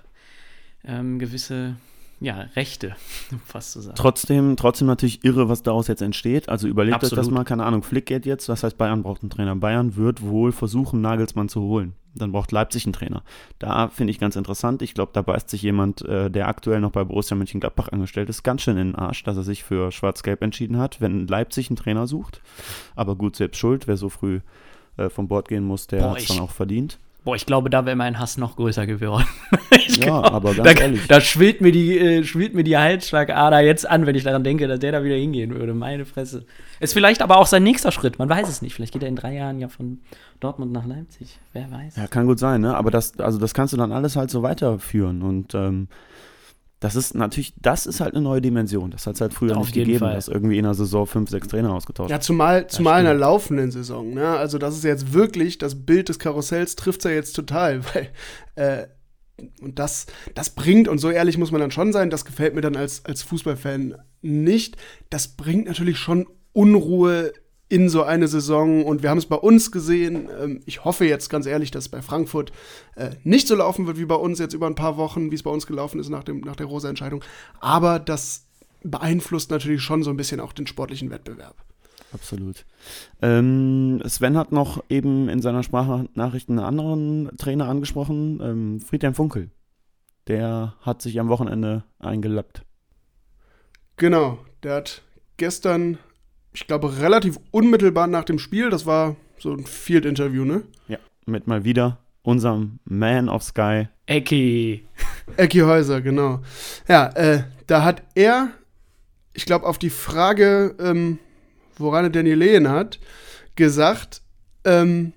ähm, gewisse ja, Rechte, <laughs> fast zu sagen. Trotzdem, trotzdem natürlich irre, was daraus jetzt entsteht. Also überlegt euch das mal, keine Ahnung, Flick geht jetzt, das heißt, Bayern braucht einen Trainer. Bayern wird wohl versuchen, Nagelsmann zu holen. Dann braucht Leipzig einen Trainer. Da finde ich ganz interessant. Ich glaube, da beißt sich jemand, äh, der aktuell noch bei Borussia Mönchengladbach angestellt ist, ganz schön in den Arsch, dass er sich für Schwarz-Gelb entschieden hat, wenn Leipzig einen Trainer sucht. Aber gut, selbst schuld, wer so früh äh, vom Bord gehen muss, der hat es dann auch verdient. Boah, ich glaube, da wäre mein Hass noch größer geworden. <laughs> ja, glaub, aber ganz da, ehrlich. Da schwillt mir, die, äh, schwillt mir die Halsschlagader jetzt an, wenn ich daran denke, dass der da wieder hingehen würde. Meine Fresse. Ist vielleicht aber auch sein nächster Schritt. Man weiß es nicht. Vielleicht geht er in drei Jahren ja von Dortmund nach Leipzig. Wer weiß. Ja, kann gut sein, ne? Aber das, also das kannst du dann alles halt so weiterführen. Und ähm, das ist natürlich, das ist halt eine neue Dimension. Das hat es halt früher Auf nicht gegeben, Fall. dass irgendwie in einer Saison fünf, sechs Trainer ausgetauscht Ja, zumal, zumal in der laufenden Saison. Ne? Also das ist jetzt wirklich, das Bild des Karussells trifft ja jetzt total, <laughs> weil äh, und das, das bringt, und so ehrlich muss man dann schon sein, das gefällt mir dann als, als Fußballfan nicht. Das bringt natürlich schon Unruhe in so eine Saison. Und wir haben es bei uns gesehen. Ähm, ich hoffe jetzt ganz ehrlich, dass es bei Frankfurt äh, nicht so laufen wird wie bei uns jetzt über ein paar Wochen, wie es bei uns gelaufen ist nach, dem, nach der Rosa-Entscheidung. Aber das beeinflusst natürlich schon so ein bisschen auch den sportlichen Wettbewerb. Absolut. Ähm, Sven hat noch eben in seiner Sprachnachricht einen anderen Trainer angesprochen, ähm, Friedhelm Funkel. Der hat sich am Wochenende eingelappt. Genau, der hat gestern ich glaube, relativ unmittelbar nach dem Spiel. Das war so ein Field-Interview, ne? Ja, mit mal wieder unserem Man of Sky. Ecki. <laughs> Ecki Häuser, genau. Ja, äh, da hat er, ich glaube, auf die Frage, ähm, woran er Daniel Lehen hat, gesagt, ähm,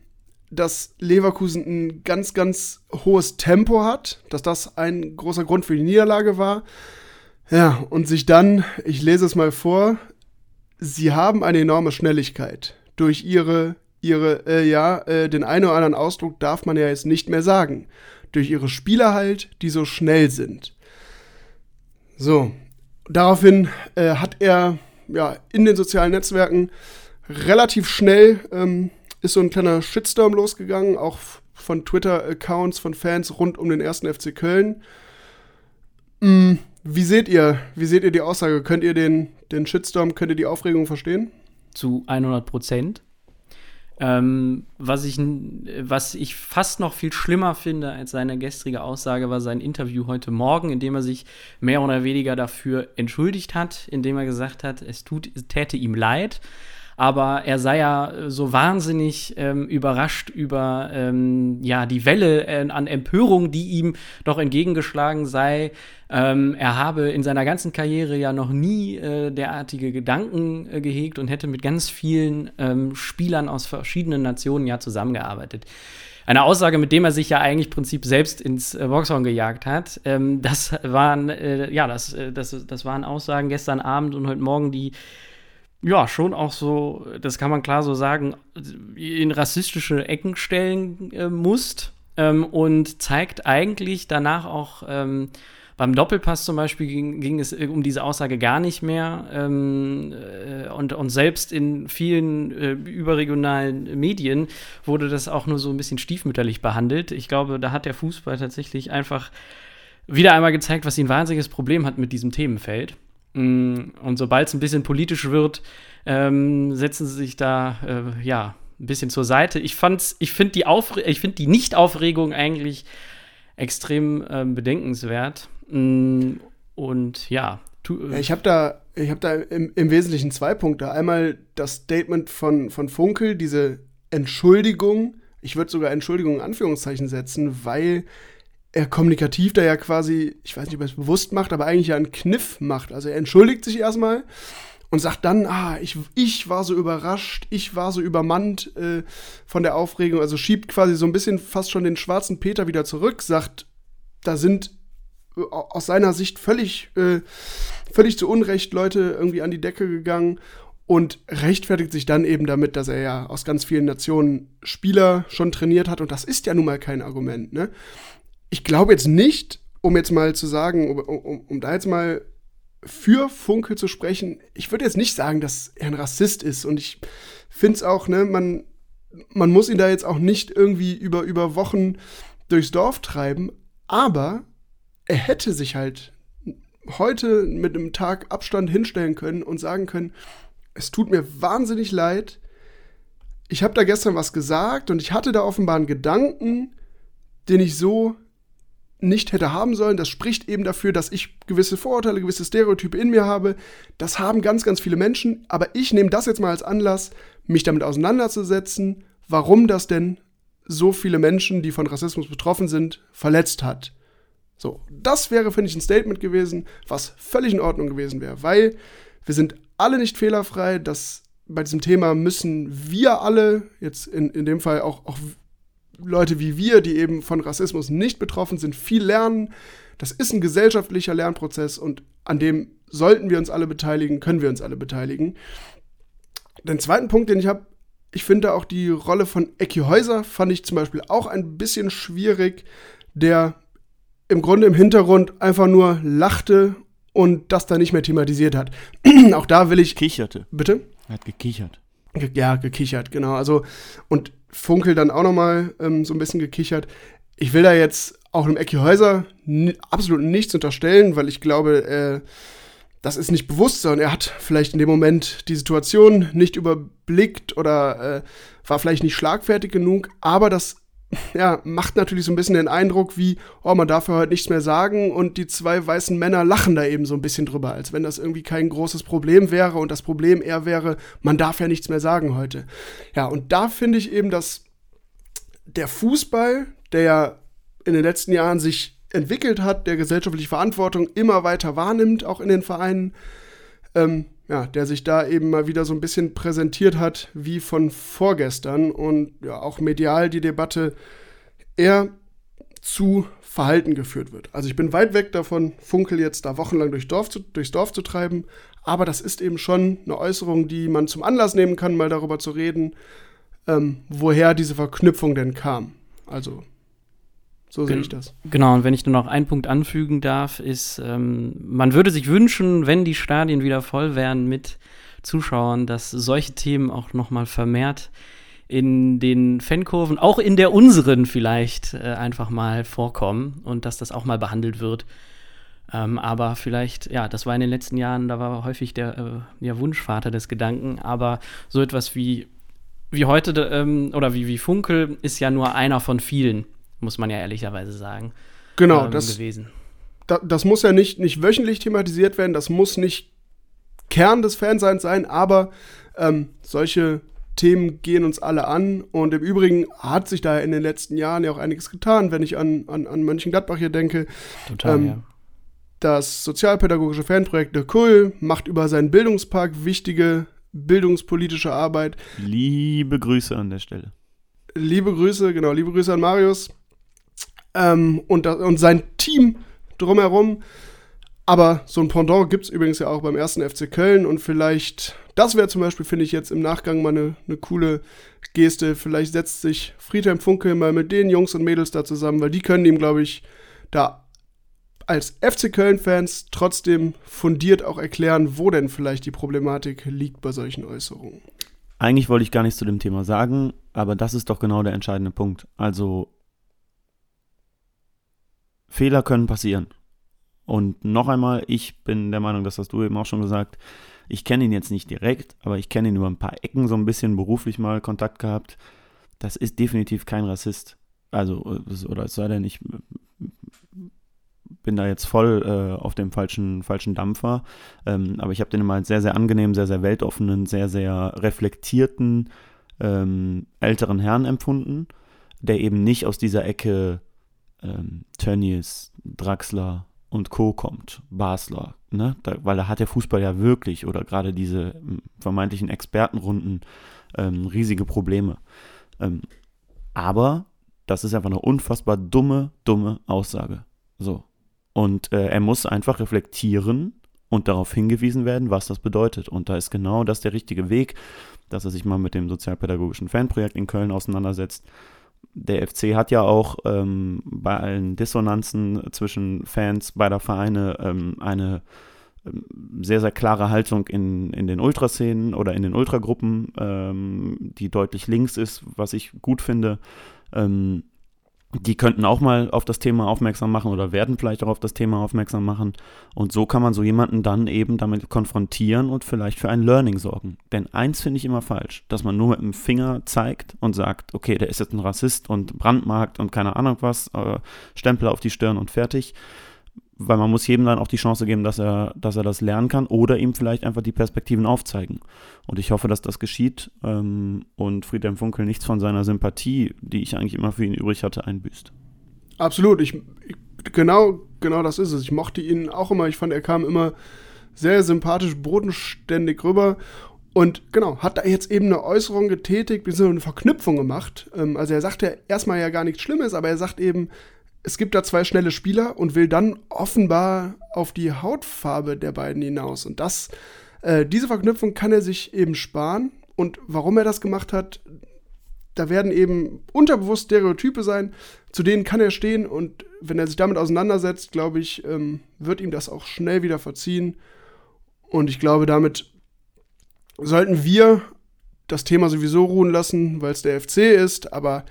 dass Leverkusen ein ganz, ganz hohes Tempo hat, dass das ein großer Grund für die Niederlage war. Ja, und sich dann, ich lese es mal vor, sie haben eine enorme Schnelligkeit. Durch ihre, ihre, äh, ja, äh, den einen oder anderen Ausdruck darf man ja jetzt nicht mehr sagen. Durch ihre Spieler halt, die so schnell sind. So, daraufhin äh, hat er ja in den sozialen Netzwerken relativ schnell ähm, ist so ein kleiner Shitstorm losgegangen, auch von Twitter-Accounts von Fans rund um den ersten FC Köln. Mm, wie seht ihr, wie seht ihr die Aussage? Könnt ihr den, den Shitstorm, könnt ihr die Aufregung verstehen? Zu 100 Prozent. Ähm, was, ich, was ich fast noch viel schlimmer finde als seine gestrige Aussage, war sein Interview heute Morgen, in dem er sich mehr oder weniger dafür entschuldigt hat, indem er gesagt hat, es tut, täte ihm leid aber er sei ja so wahnsinnig ähm, überrascht über ähm, ja, die Welle äh, an Empörung, die ihm doch entgegengeschlagen sei. Ähm, er habe in seiner ganzen Karriere ja noch nie äh, derartige Gedanken äh, gehegt und hätte mit ganz vielen ähm, Spielern aus verschiedenen Nationen ja zusammengearbeitet eine Aussage, mit dem er sich ja eigentlich im Prinzip selbst ins äh, Boxhorn gejagt hat. Ähm, das waren, äh, ja, das, äh, das, das waren Aussagen gestern Abend und heute Morgen, die ja, schon auch so, das kann man klar so sagen, in rassistische Ecken stellen äh, musst ähm, und zeigt eigentlich danach auch, ähm, beim Doppelpass zum Beispiel ging, ging, es äh, um diese Aussage gar nicht mehr. Ähm, äh, und, und selbst in vielen äh, überregionalen Medien wurde das auch nur so ein bisschen stiefmütterlich behandelt. Ich glaube, da hat der Fußball tatsächlich einfach wieder einmal gezeigt, was sie ein wahnsinniges Problem hat mit diesem Themenfeld. Mm, und sobald es ein bisschen politisch wird, ähm, setzen sie sich da äh, ja ein bisschen zur Seite. Ich fand's, ich finde die Aufre ich finde die Nicht-Aufregung eigentlich extrem ähm, bedenkenswert. Mm, und ja. ja ich habe da, ich habe da im, im, Wesentlichen zwei Punkte. Einmal das Statement von, von Funkel, diese Entschuldigung. Ich würde sogar Entschuldigung in Anführungszeichen setzen, weil er kommunikativ da ja quasi, ich weiß nicht, ob er es bewusst macht, aber eigentlich ja einen Kniff macht. Also er entschuldigt sich erstmal und sagt dann, ah, ich, ich war so überrascht, ich war so übermannt äh, von der Aufregung, also schiebt quasi so ein bisschen fast schon den schwarzen Peter wieder zurück, sagt, da sind äh, aus seiner Sicht völlig, äh, völlig zu Unrecht Leute irgendwie an die Decke gegangen und rechtfertigt sich dann eben damit, dass er ja aus ganz vielen Nationen Spieler schon trainiert hat und das ist ja nun mal kein Argument, ne? Ich glaube jetzt nicht, um jetzt mal zu sagen, um, um, um da jetzt mal für Funkel zu sprechen, ich würde jetzt nicht sagen, dass er ein Rassist ist. Und ich finde es auch, ne, man, man muss ihn da jetzt auch nicht irgendwie über, über Wochen durchs Dorf treiben. Aber er hätte sich halt heute mit einem Tag Abstand hinstellen können und sagen können, es tut mir wahnsinnig leid. Ich habe da gestern was gesagt und ich hatte da offenbar einen Gedanken, den ich so nicht hätte haben sollen. Das spricht eben dafür, dass ich gewisse Vorurteile, gewisse Stereotype in mir habe. Das haben ganz, ganz viele Menschen. Aber ich nehme das jetzt mal als Anlass, mich damit auseinanderzusetzen, warum das denn so viele Menschen, die von Rassismus betroffen sind, verletzt hat. So, das wäre, finde ich, ein Statement gewesen, was völlig in Ordnung gewesen wäre, weil wir sind alle nicht fehlerfrei. Das, bei diesem Thema müssen wir alle, jetzt in, in dem Fall auch, auch Leute wie wir, die eben von Rassismus nicht betroffen sind, viel lernen. Das ist ein gesellschaftlicher Lernprozess und an dem sollten wir uns alle beteiligen, können wir uns alle beteiligen. Den zweiten Punkt, den ich habe, ich finde auch die Rolle von Ecki Häuser fand ich zum Beispiel auch ein bisschen schwierig, der im Grunde im Hintergrund einfach nur lachte und das dann nicht mehr thematisiert hat. <clears throat> auch da will ich. Kicherte. Bitte? Er hat gekichert. Ja, gekichert, genau. Also, und Funkel dann auch noch mal ähm, so ein bisschen gekichert. Ich will da jetzt auch einem Ecki Häuser absolut nichts unterstellen, weil ich glaube, äh, das ist nicht bewusst, sondern er hat vielleicht in dem Moment die Situation nicht überblickt oder äh, war vielleicht nicht schlagfertig genug, aber das ja, macht natürlich so ein bisschen den Eindruck wie, oh, man darf ja heute nichts mehr sagen und die zwei weißen Männer lachen da eben so ein bisschen drüber, als wenn das irgendwie kein großes Problem wäre und das Problem eher wäre, man darf ja nichts mehr sagen heute. Ja, und da finde ich eben, dass der Fußball, der ja in den letzten Jahren sich entwickelt hat, der gesellschaftliche Verantwortung immer weiter wahrnimmt, auch in den Vereinen, ähm, ja, der sich da eben mal wieder so ein bisschen präsentiert hat wie von vorgestern und ja auch medial die Debatte eher zu Verhalten geführt wird. Also ich bin weit weg davon, Funkel jetzt da wochenlang durch Dorf zu, durchs Dorf zu treiben, aber das ist eben schon eine Äußerung, die man zum Anlass nehmen kann, mal darüber zu reden, ähm, woher diese Verknüpfung denn kam. Also so sehe ich das. Genau, und wenn ich nur noch einen Punkt anfügen darf, ist, ähm, man würde sich wünschen, wenn die Stadien wieder voll wären mit Zuschauern, dass solche Themen auch noch mal vermehrt in den Fankurven, auch in der unseren vielleicht, äh, einfach mal vorkommen und dass das auch mal behandelt wird. Ähm, aber vielleicht, ja, das war in den letzten Jahren, da war häufig der äh, ja, Wunschvater des Gedanken, aber so etwas wie wie heute, ähm, oder wie, wie Funkel, ist ja nur einer von vielen, muss man ja ehrlicherweise sagen. Genau, ähm, das, gewesen. da, das muss ja nicht, nicht wöchentlich thematisiert werden, das muss nicht Kern des Fanseins sein, aber ähm, solche Themen gehen uns alle an. Und im Übrigen hat sich da in den letzten Jahren ja auch einiges getan, wenn ich an, an, an Mönchengladbach hier denke. Total, Ähm, ja. Das sozialpädagogische Fanprojekt Der Kull macht über seinen Bildungspark wichtige bildungspolitische Arbeit. Liebe Grüße an der Stelle. Liebe Grüße, genau, liebe Grüße an Marius ähm, und, und sein Team drumherum. Aber so ein Pendant gibt es übrigens ja auch beim ersten FC Köln und vielleicht, das wäre zum Beispiel, finde ich jetzt im Nachgang mal eine eine coole Geste. Vielleicht setzt sich Friedhelm Funke mal mit den Jungs und Mädels da zusammen, weil die können ihm, glaube ich, da als FC Köln-Fans trotzdem fundiert auch erklären, wo denn vielleicht die Problematik liegt bei solchen Äußerungen. Eigentlich wollte ich gar nichts zu dem Thema sagen, aber das ist doch genau der entscheidende Punkt. Also Fehler können passieren. Und noch einmal, ich bin der Meinung, das hast du eben auch schon gesagt, ich kenne ihn jetzt nicht direkt, aber ich kenne ihn über ein paar Ecken so ein bisschen beruflich mal Kontakt gehabt. Das ist definitiv kein Rassist. Also, oder es sei denn, ich bin da jetzt voll äh, auf dem falschen, falschen Dampfer. Ähm, aber ich habe den immer als sehr, sehr angenehmen, sehr, sehr weltoffenen, sehr, sehr reflektierten ähm, älteren Herrn empfunden, der eben nicht aus dieser Ecke ähm, Tönnies, Draxler und Co. kommt, Basler, ne? Da, weil da hat der Fußball ja wirklich oder gerade diese vermeintlichen Expertenrunden ähm, riesige Probleme. Ähm, aber das ist einfach eine unfassbar dumme, dumme Aussage. So. Und äh, er muss einfach reflektieren und darauf hingewiesen werden, was das bedeutet. Und da ist genau das der richtige Weg, dass er sich mal mit dem sozialpädagogischen Fanprojekt in Köln auseinandersetzt. Der FC hat ja auch ähm, bei allen Dissonanzen zwischen Fans beider Vereine ähm, eine ähm, sehr, sehr klare Haltung in, in den Ultraszenen oder in den Ultragruppen, ähm, die deutlich links ist, was ich gut finde. Ähm, die könnten auch mal auf das Thema aufmerksam machen oder werden vielleicht auch auf das Thema aufmerksam machen. Und so kann man so jemanden dann eben damit konfrontieren und vielleicht für ein Learning sorgen. Denn eins finde ich immer falsch, dass man nur mit dem Finger zeigt und sagt, okay, der ist jetzt ein Rassist und brandmarkt und keine Ahnung was, äh, Stempel auf die Stirn und fertig. Weil man muss jedem dann auch die Chance geben, dass er, dass er das lernen kann oder ihm vielleicht einfach die Perspektiven aufzeigen. Und ich hoffe, dass das geschieht ähm, und Friedhelm Funkel nichts von seiner Sympathie, die ich eigentlich immer für ihn übrig hatte, einbüßt. Absolut. Ich, ich, genau, genau das ist es. Ich mochte ihn auch immer. Ich fand, er kam immer sehr sympathisch, bodenständig rüber. Und genau, hat da jetzt eben eine Äußerung getätigt, beziehungsweise eine Verknüpfung gemacht. Ähm, also er sagt ja erstmal ja gar nichts Schlimmes, aber er sagt eben, es gibt da zwei schnelle Spieler und will dann offenbar auf die Hautfarbe der beiden hinaus. Und das, äh, diese Verknüpfung kann er sich eben sparen. Und warum er das gemacht hat, da werden eben unterbewusst Stereotype sein, zu denen kann er stehen und wenn er sich damit auseinandersetzt, glaube ich, ähm, wird ihm das auch schnell wieder verziehen. Und ich glaube, damit sollten wir das Thema sowieso ruhen lassen, weil es der FC ist. Aber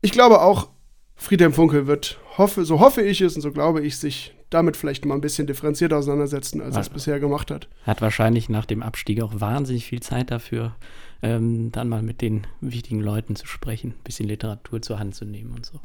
ich glaube auch, Friedhelm Funkel wird, hoffe, so hoffe ich es und so glaube ich, sich damit vielleicht mal ein bisschen differenzierter auseinandersetzen, als er es Ja. bisher gemacht hat. Hat wahrscheinlich nach dem Abstieg auch wahnsinnig viel Zeit dafür, ähm, dann mal mit den wichtigen Leuten zu sprechen, ein bisschen Literatur zur Hand zu nehmen und so.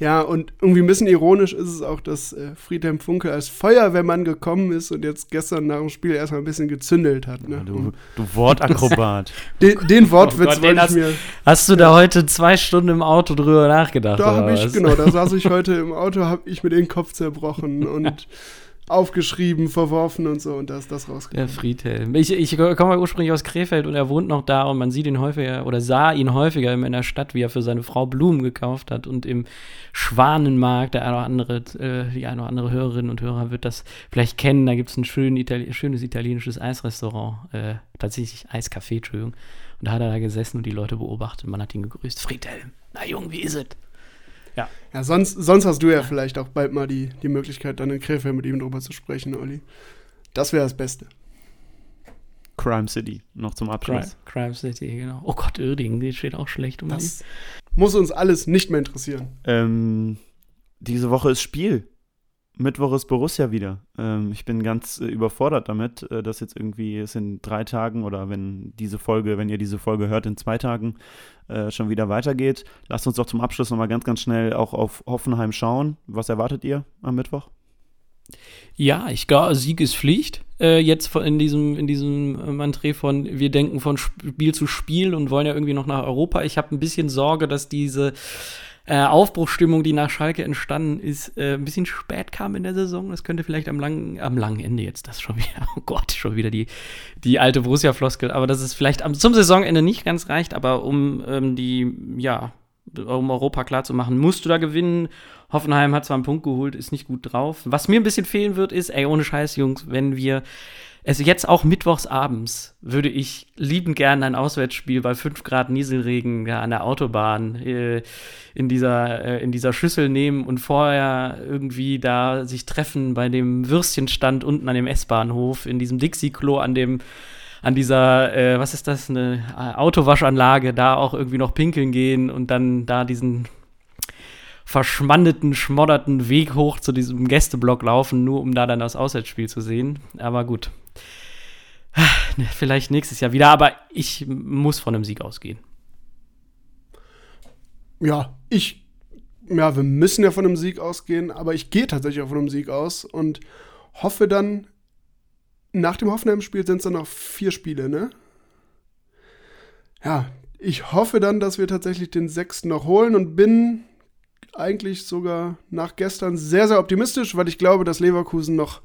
Ja, und irgendwie ein bisschen ironisch ist es auch, dass äh, Friedhelm Funke als Feuerwehrmann gekommen ist und jetzt gestern nach dem Spiel erstmal ein bisschen gezündelt hat. Ne? Du, du Wortakrobat. <laughs> Den, den Wortwitz Oh Gott, den wollte ich hast- mir. Hast du da heute zwei Stunden im Auto drüber nachgedacht? Da habe ich, genau, da saß <laughs> ich heute im Auto, habe ich mir den Kopf zerbrochen und <laughs> aufgeschrieben, verworfen und so und da ist das rausgekommen. Der Friedhelm. Ich, ich komme ursprünglich aus Krefeld und er wohnt noch da und man sieht ihn häufiger oder sah ihn häufiger in der Stadt, wie er für seine Frau Blumen gekauft hat und im Schwanenmarkt, der eine oder andere, äh, die eine oder andere Hörerin und Hörer wird das vielleicht kennen, da gibt es ein schön Itali schönes italienisches Eisrestaurant, äh, tatsächlich Eiscafé, Entschuldigung. Und da hat er da gesessen und die Leute beobachtet man hat ihn gegrüßt. Friedhelm, na Jung, wie ist es? Ja, sonst, sonst hast du ja vielleicht auch bald mal die, die Möglichkeit, dann in Krefeld mit ihm drüber zu sprechen, Olli. Das wäre das Beste. Crime City, noch zum Crime, Abschluss. Crime City, genau. Oh Gott, Irding, die steht auch schlecht um Das muss uns alles nicht mehr interessieren. Ähm, diese Woche ist Spiel. Mittwoch ist Borussia wieder. Ähm, ich bin ganz äh, überfordert damit, äh, dass jetzt irgendwie es in drei Tagen oder wenn diese Folge, wenn ihr diese Folge hört, in zwei Tagen äh, schon wieder weitergeht. Lasst uns doch zum Abschluss nochmal ganz, ganz schnell auch auf Hoffenheim schauen. Was erwartet ihr am Mittwoch? Ja, ich glaube, Sieg ist Pflicht. Äh, jetzt in diesem, in diesem Mantré von wir denken von Spiel zu Spiel und wollen ja irgendwie noch nach Europa. Ich habe ein bisschen Sorge, dass diese äh, Aufbruchsstimmung, die nach Schalke entstanden ist, äh, ein bisschen spät kam in der Saison. Das könnte vielleicht am langen, am langen Ende jetzt das schon wieder, <laughs> oh Gott, schon wieder die, die alte Borussia-Floskel, aber dass es vielleicht am, zum Saisonende nicht ganz reicht, aber um ähm, die, ja, um Europa klar zu machen, musst du da gewinnen. Hoffenheim hat zwar einen Punkt geholt, ist nicht gut drauf. Was mir ein bisschen fehlen wird, ist, ey, ohne Scheiß, Jungs, wenn wir also jetzt auch mittwochs abends würde ich liebend gerne ein Auswärtsspiel bei 5 Grad Nieselregen ja, an der Autobahn äh, in, dieser, äh, in dieser Schüssel nehmen und vorher irgendwie da sich treffen bei dem Würstchenstand unten an dem S-Bahnhof, in diesem Dixie-Klo an dem an dieser, äh, was ist das, eine Autowaschanlage, da auch irgendwie noch pinkeln gehen und dann da diesen verschmandeten, schmodderten Weg hoch zu diesem Gästeblock laufen, nur um da dann das Auswärtsspiel zu sehen. Aber gut, Vielleicht nächstes Jahr wieder, aber ich muss von einem Sieg ausgehen. Ja, ich, ja, wir müssen ja von einem Sieg ausgehen, aber ich gehe tatsächlich auch von einem Sieg aus und hoffe dann, nach dem Hoffenheim-Spiel sind es dann noch vier Spiele, ne? Ja, ich hoffe dann, dass wir tatsächlich den sechsten noch holen und bin eigentlich sogar nach gestern sehr, sehr optimistisch, weil ich glaube, dass Leverkusen noch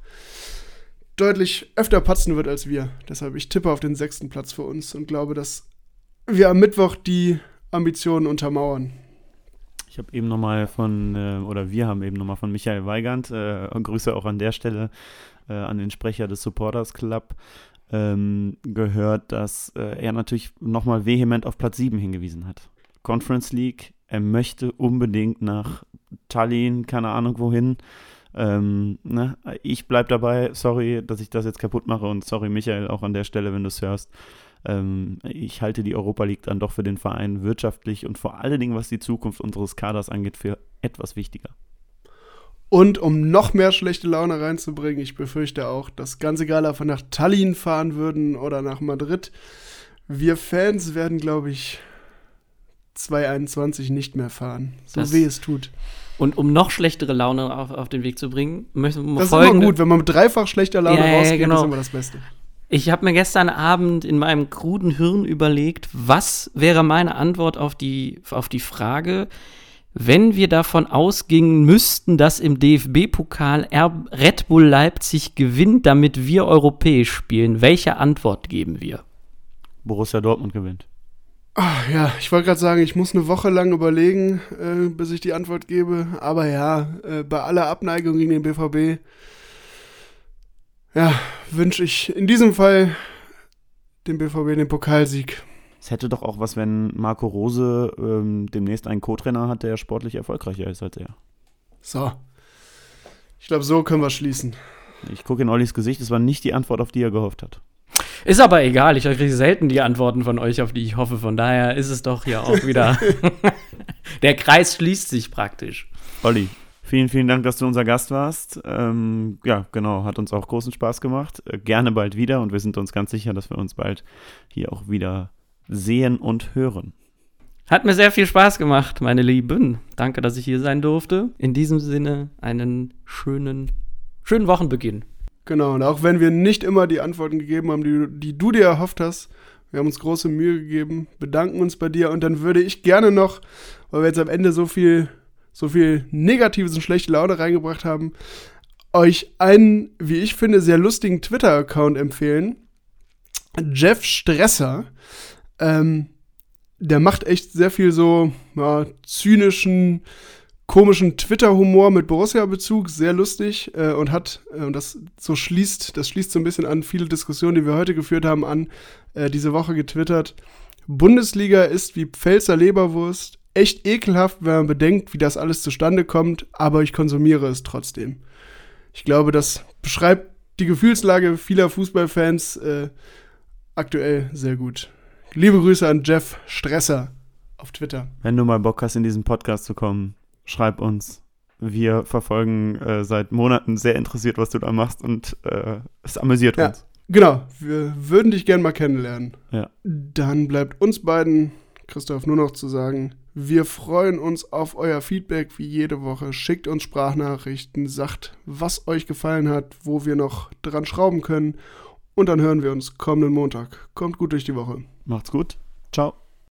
deutlich öfter patzen wird als wir. Deshalb, ich tippe auf den sechsten Platz für uns und glaube, dass wir am Mittwoch die Ambitionen untermauern. Ich habe eben nochmal von, äh, oder wir haben eben nochmal von Michael Weigand, äh, Grüße auch an der Stelle äh, an den Sprecher des Supporters Club, ähm, gehört, dass äh, er natürlich nochmal vehement auf Platz 7 hingewiesen hat. Conference League, er möchte unbedingt nach Tallinn, keine Ahnung wohin. Ähm, ne? Ich bleibe dabei, sorry, dass ich das jetzt kaputt mache und sorry, Michael, auch an der Stelle, wenn du es hörst. Ähm, ich halte die Europa League dann doch für den Verein wirtschaftlich und vor allen Dingen, was die Zukunft unseres Kaders angeht, für etwas wichtiger. Und um noch mehr schlechte Laune reinzubringen, ich befürchte auch, dass ganz egal, ob wir nach Tallinn fahren würden oder nach Madrid, wir Fans werden, glaube ich, 2021 nicht mehr fahren. So das, weh es tut. Und um noch schlechtere Laune auf, auf den Weg zu bringen, möchten wir Das ist immer gut, wenn man mit dreifach schlechter Laune ja, rausgeht, genau. ist immer das Beste. Ich habe mir gestern Abend in meinem kruden Hirn überlegt, was wäre meine Antwort auf die, auf die Frage, wenn wir davon ausgingen müssten, dass im DFB-Pokal Red Bull Leipzig gewinnt, damit wir europäisch spielen, welche Antwort geben wir? Borussia Dortmund gewinnt. Ach, ja, ich wollte gerade sagen, ich muss eine Woche lang überlegen, äh, bis ich die Antwort gebe. Aber ja, äh, bei aller Abneigung gegen den BVB, ja, wünsche ich in diesem Fall dem BVB den Pokalsieg. Es hätte doch auch was, wenn Marco Rose ähm, demnächst einen Co-Trainer hat, der sportlich erfolgreicher ist als er. So. Ich glaube, so können wir schließen. Ich gucke in Ollis Gesicht, es war nicht die Antwort, auf die er gehofft hat. Ist aber egal, ich kriege selten die Antworten von euch, auf die ich hoffe. Von daher ist es doch hier auch wieder. <laughs> Der Kreis schließt sich praktisch. Olli, vielen, vielen Dank, dass du unser Gast warst. Ähm, ja, genau, hat uns auch großen Spaß gemacht. Äh, gerne bald wieder und wir sind uns ganz sicher, dass wir uns bald hier auch wieder sehen und hören. Hat mir sehr viel Spaß gemacht, meine Lieben. Danke, dass ich hier sein durfte. In diesem Sinne einen schönen, schönen Wochenbeginn. Genau, und auch wenn wir nicht immer die Antworten gegeben haben, die, die du dir erhofft hast, wir haben uns große Mühe gegeben, bedanken uns bei dir und dann würde ich gerne noch, weil wir jetzt am Ende so viel, so viel Negatives und schlechte Laune reingebracht haben, euch einen, wie ich finde, sehr lustigen Twitter-Account empfehlen. Jeff Stresser. Ähm, der macht echt sehr viel so ja, zynischen, komischen Twitter-Humor mit Borussia-Bezug, sehr lustig äh, und hat, äh, und das so schließt, das schließt so ein bisschen an viele Diskussionen, die wir heute geführt haben, an, äh, diese Woche getwittert. Bundesliga ist wie Pfälzer Leberwurst, echt ekelhaft, wenn man bedenkt, wie das alles zustande kommt, aber ich konsumiere es trotzdem. Ich glaube, das beschreibt die Gefühlslage vieler Fußballfans äh, aktuell sehr gut. Liebe Grüße an Jeff Stresser auf Twitter. Wenn du mal Bock hast, in diesen Podcast zu kommen, schreib uns. wir verfolgen äh, seit Monaten sehr interessiert, was du da machst und äh, es amüsiert Ja. uns. Genau, wir würden dich gern mal kennenlernen. Ja. Dann bleibt uns beiden, Christoph, nur noch zu sagen, wir freuen uns auf euer Feedback wie jede Woche. Schickt uns Sprachnachrichten, sagt, was euch gefallen hat, wo wir noch dran schrauben können. Und dann hören wir uns kommenden Montag. Kommt gut durch die Woche. Macht's gut. Ciao.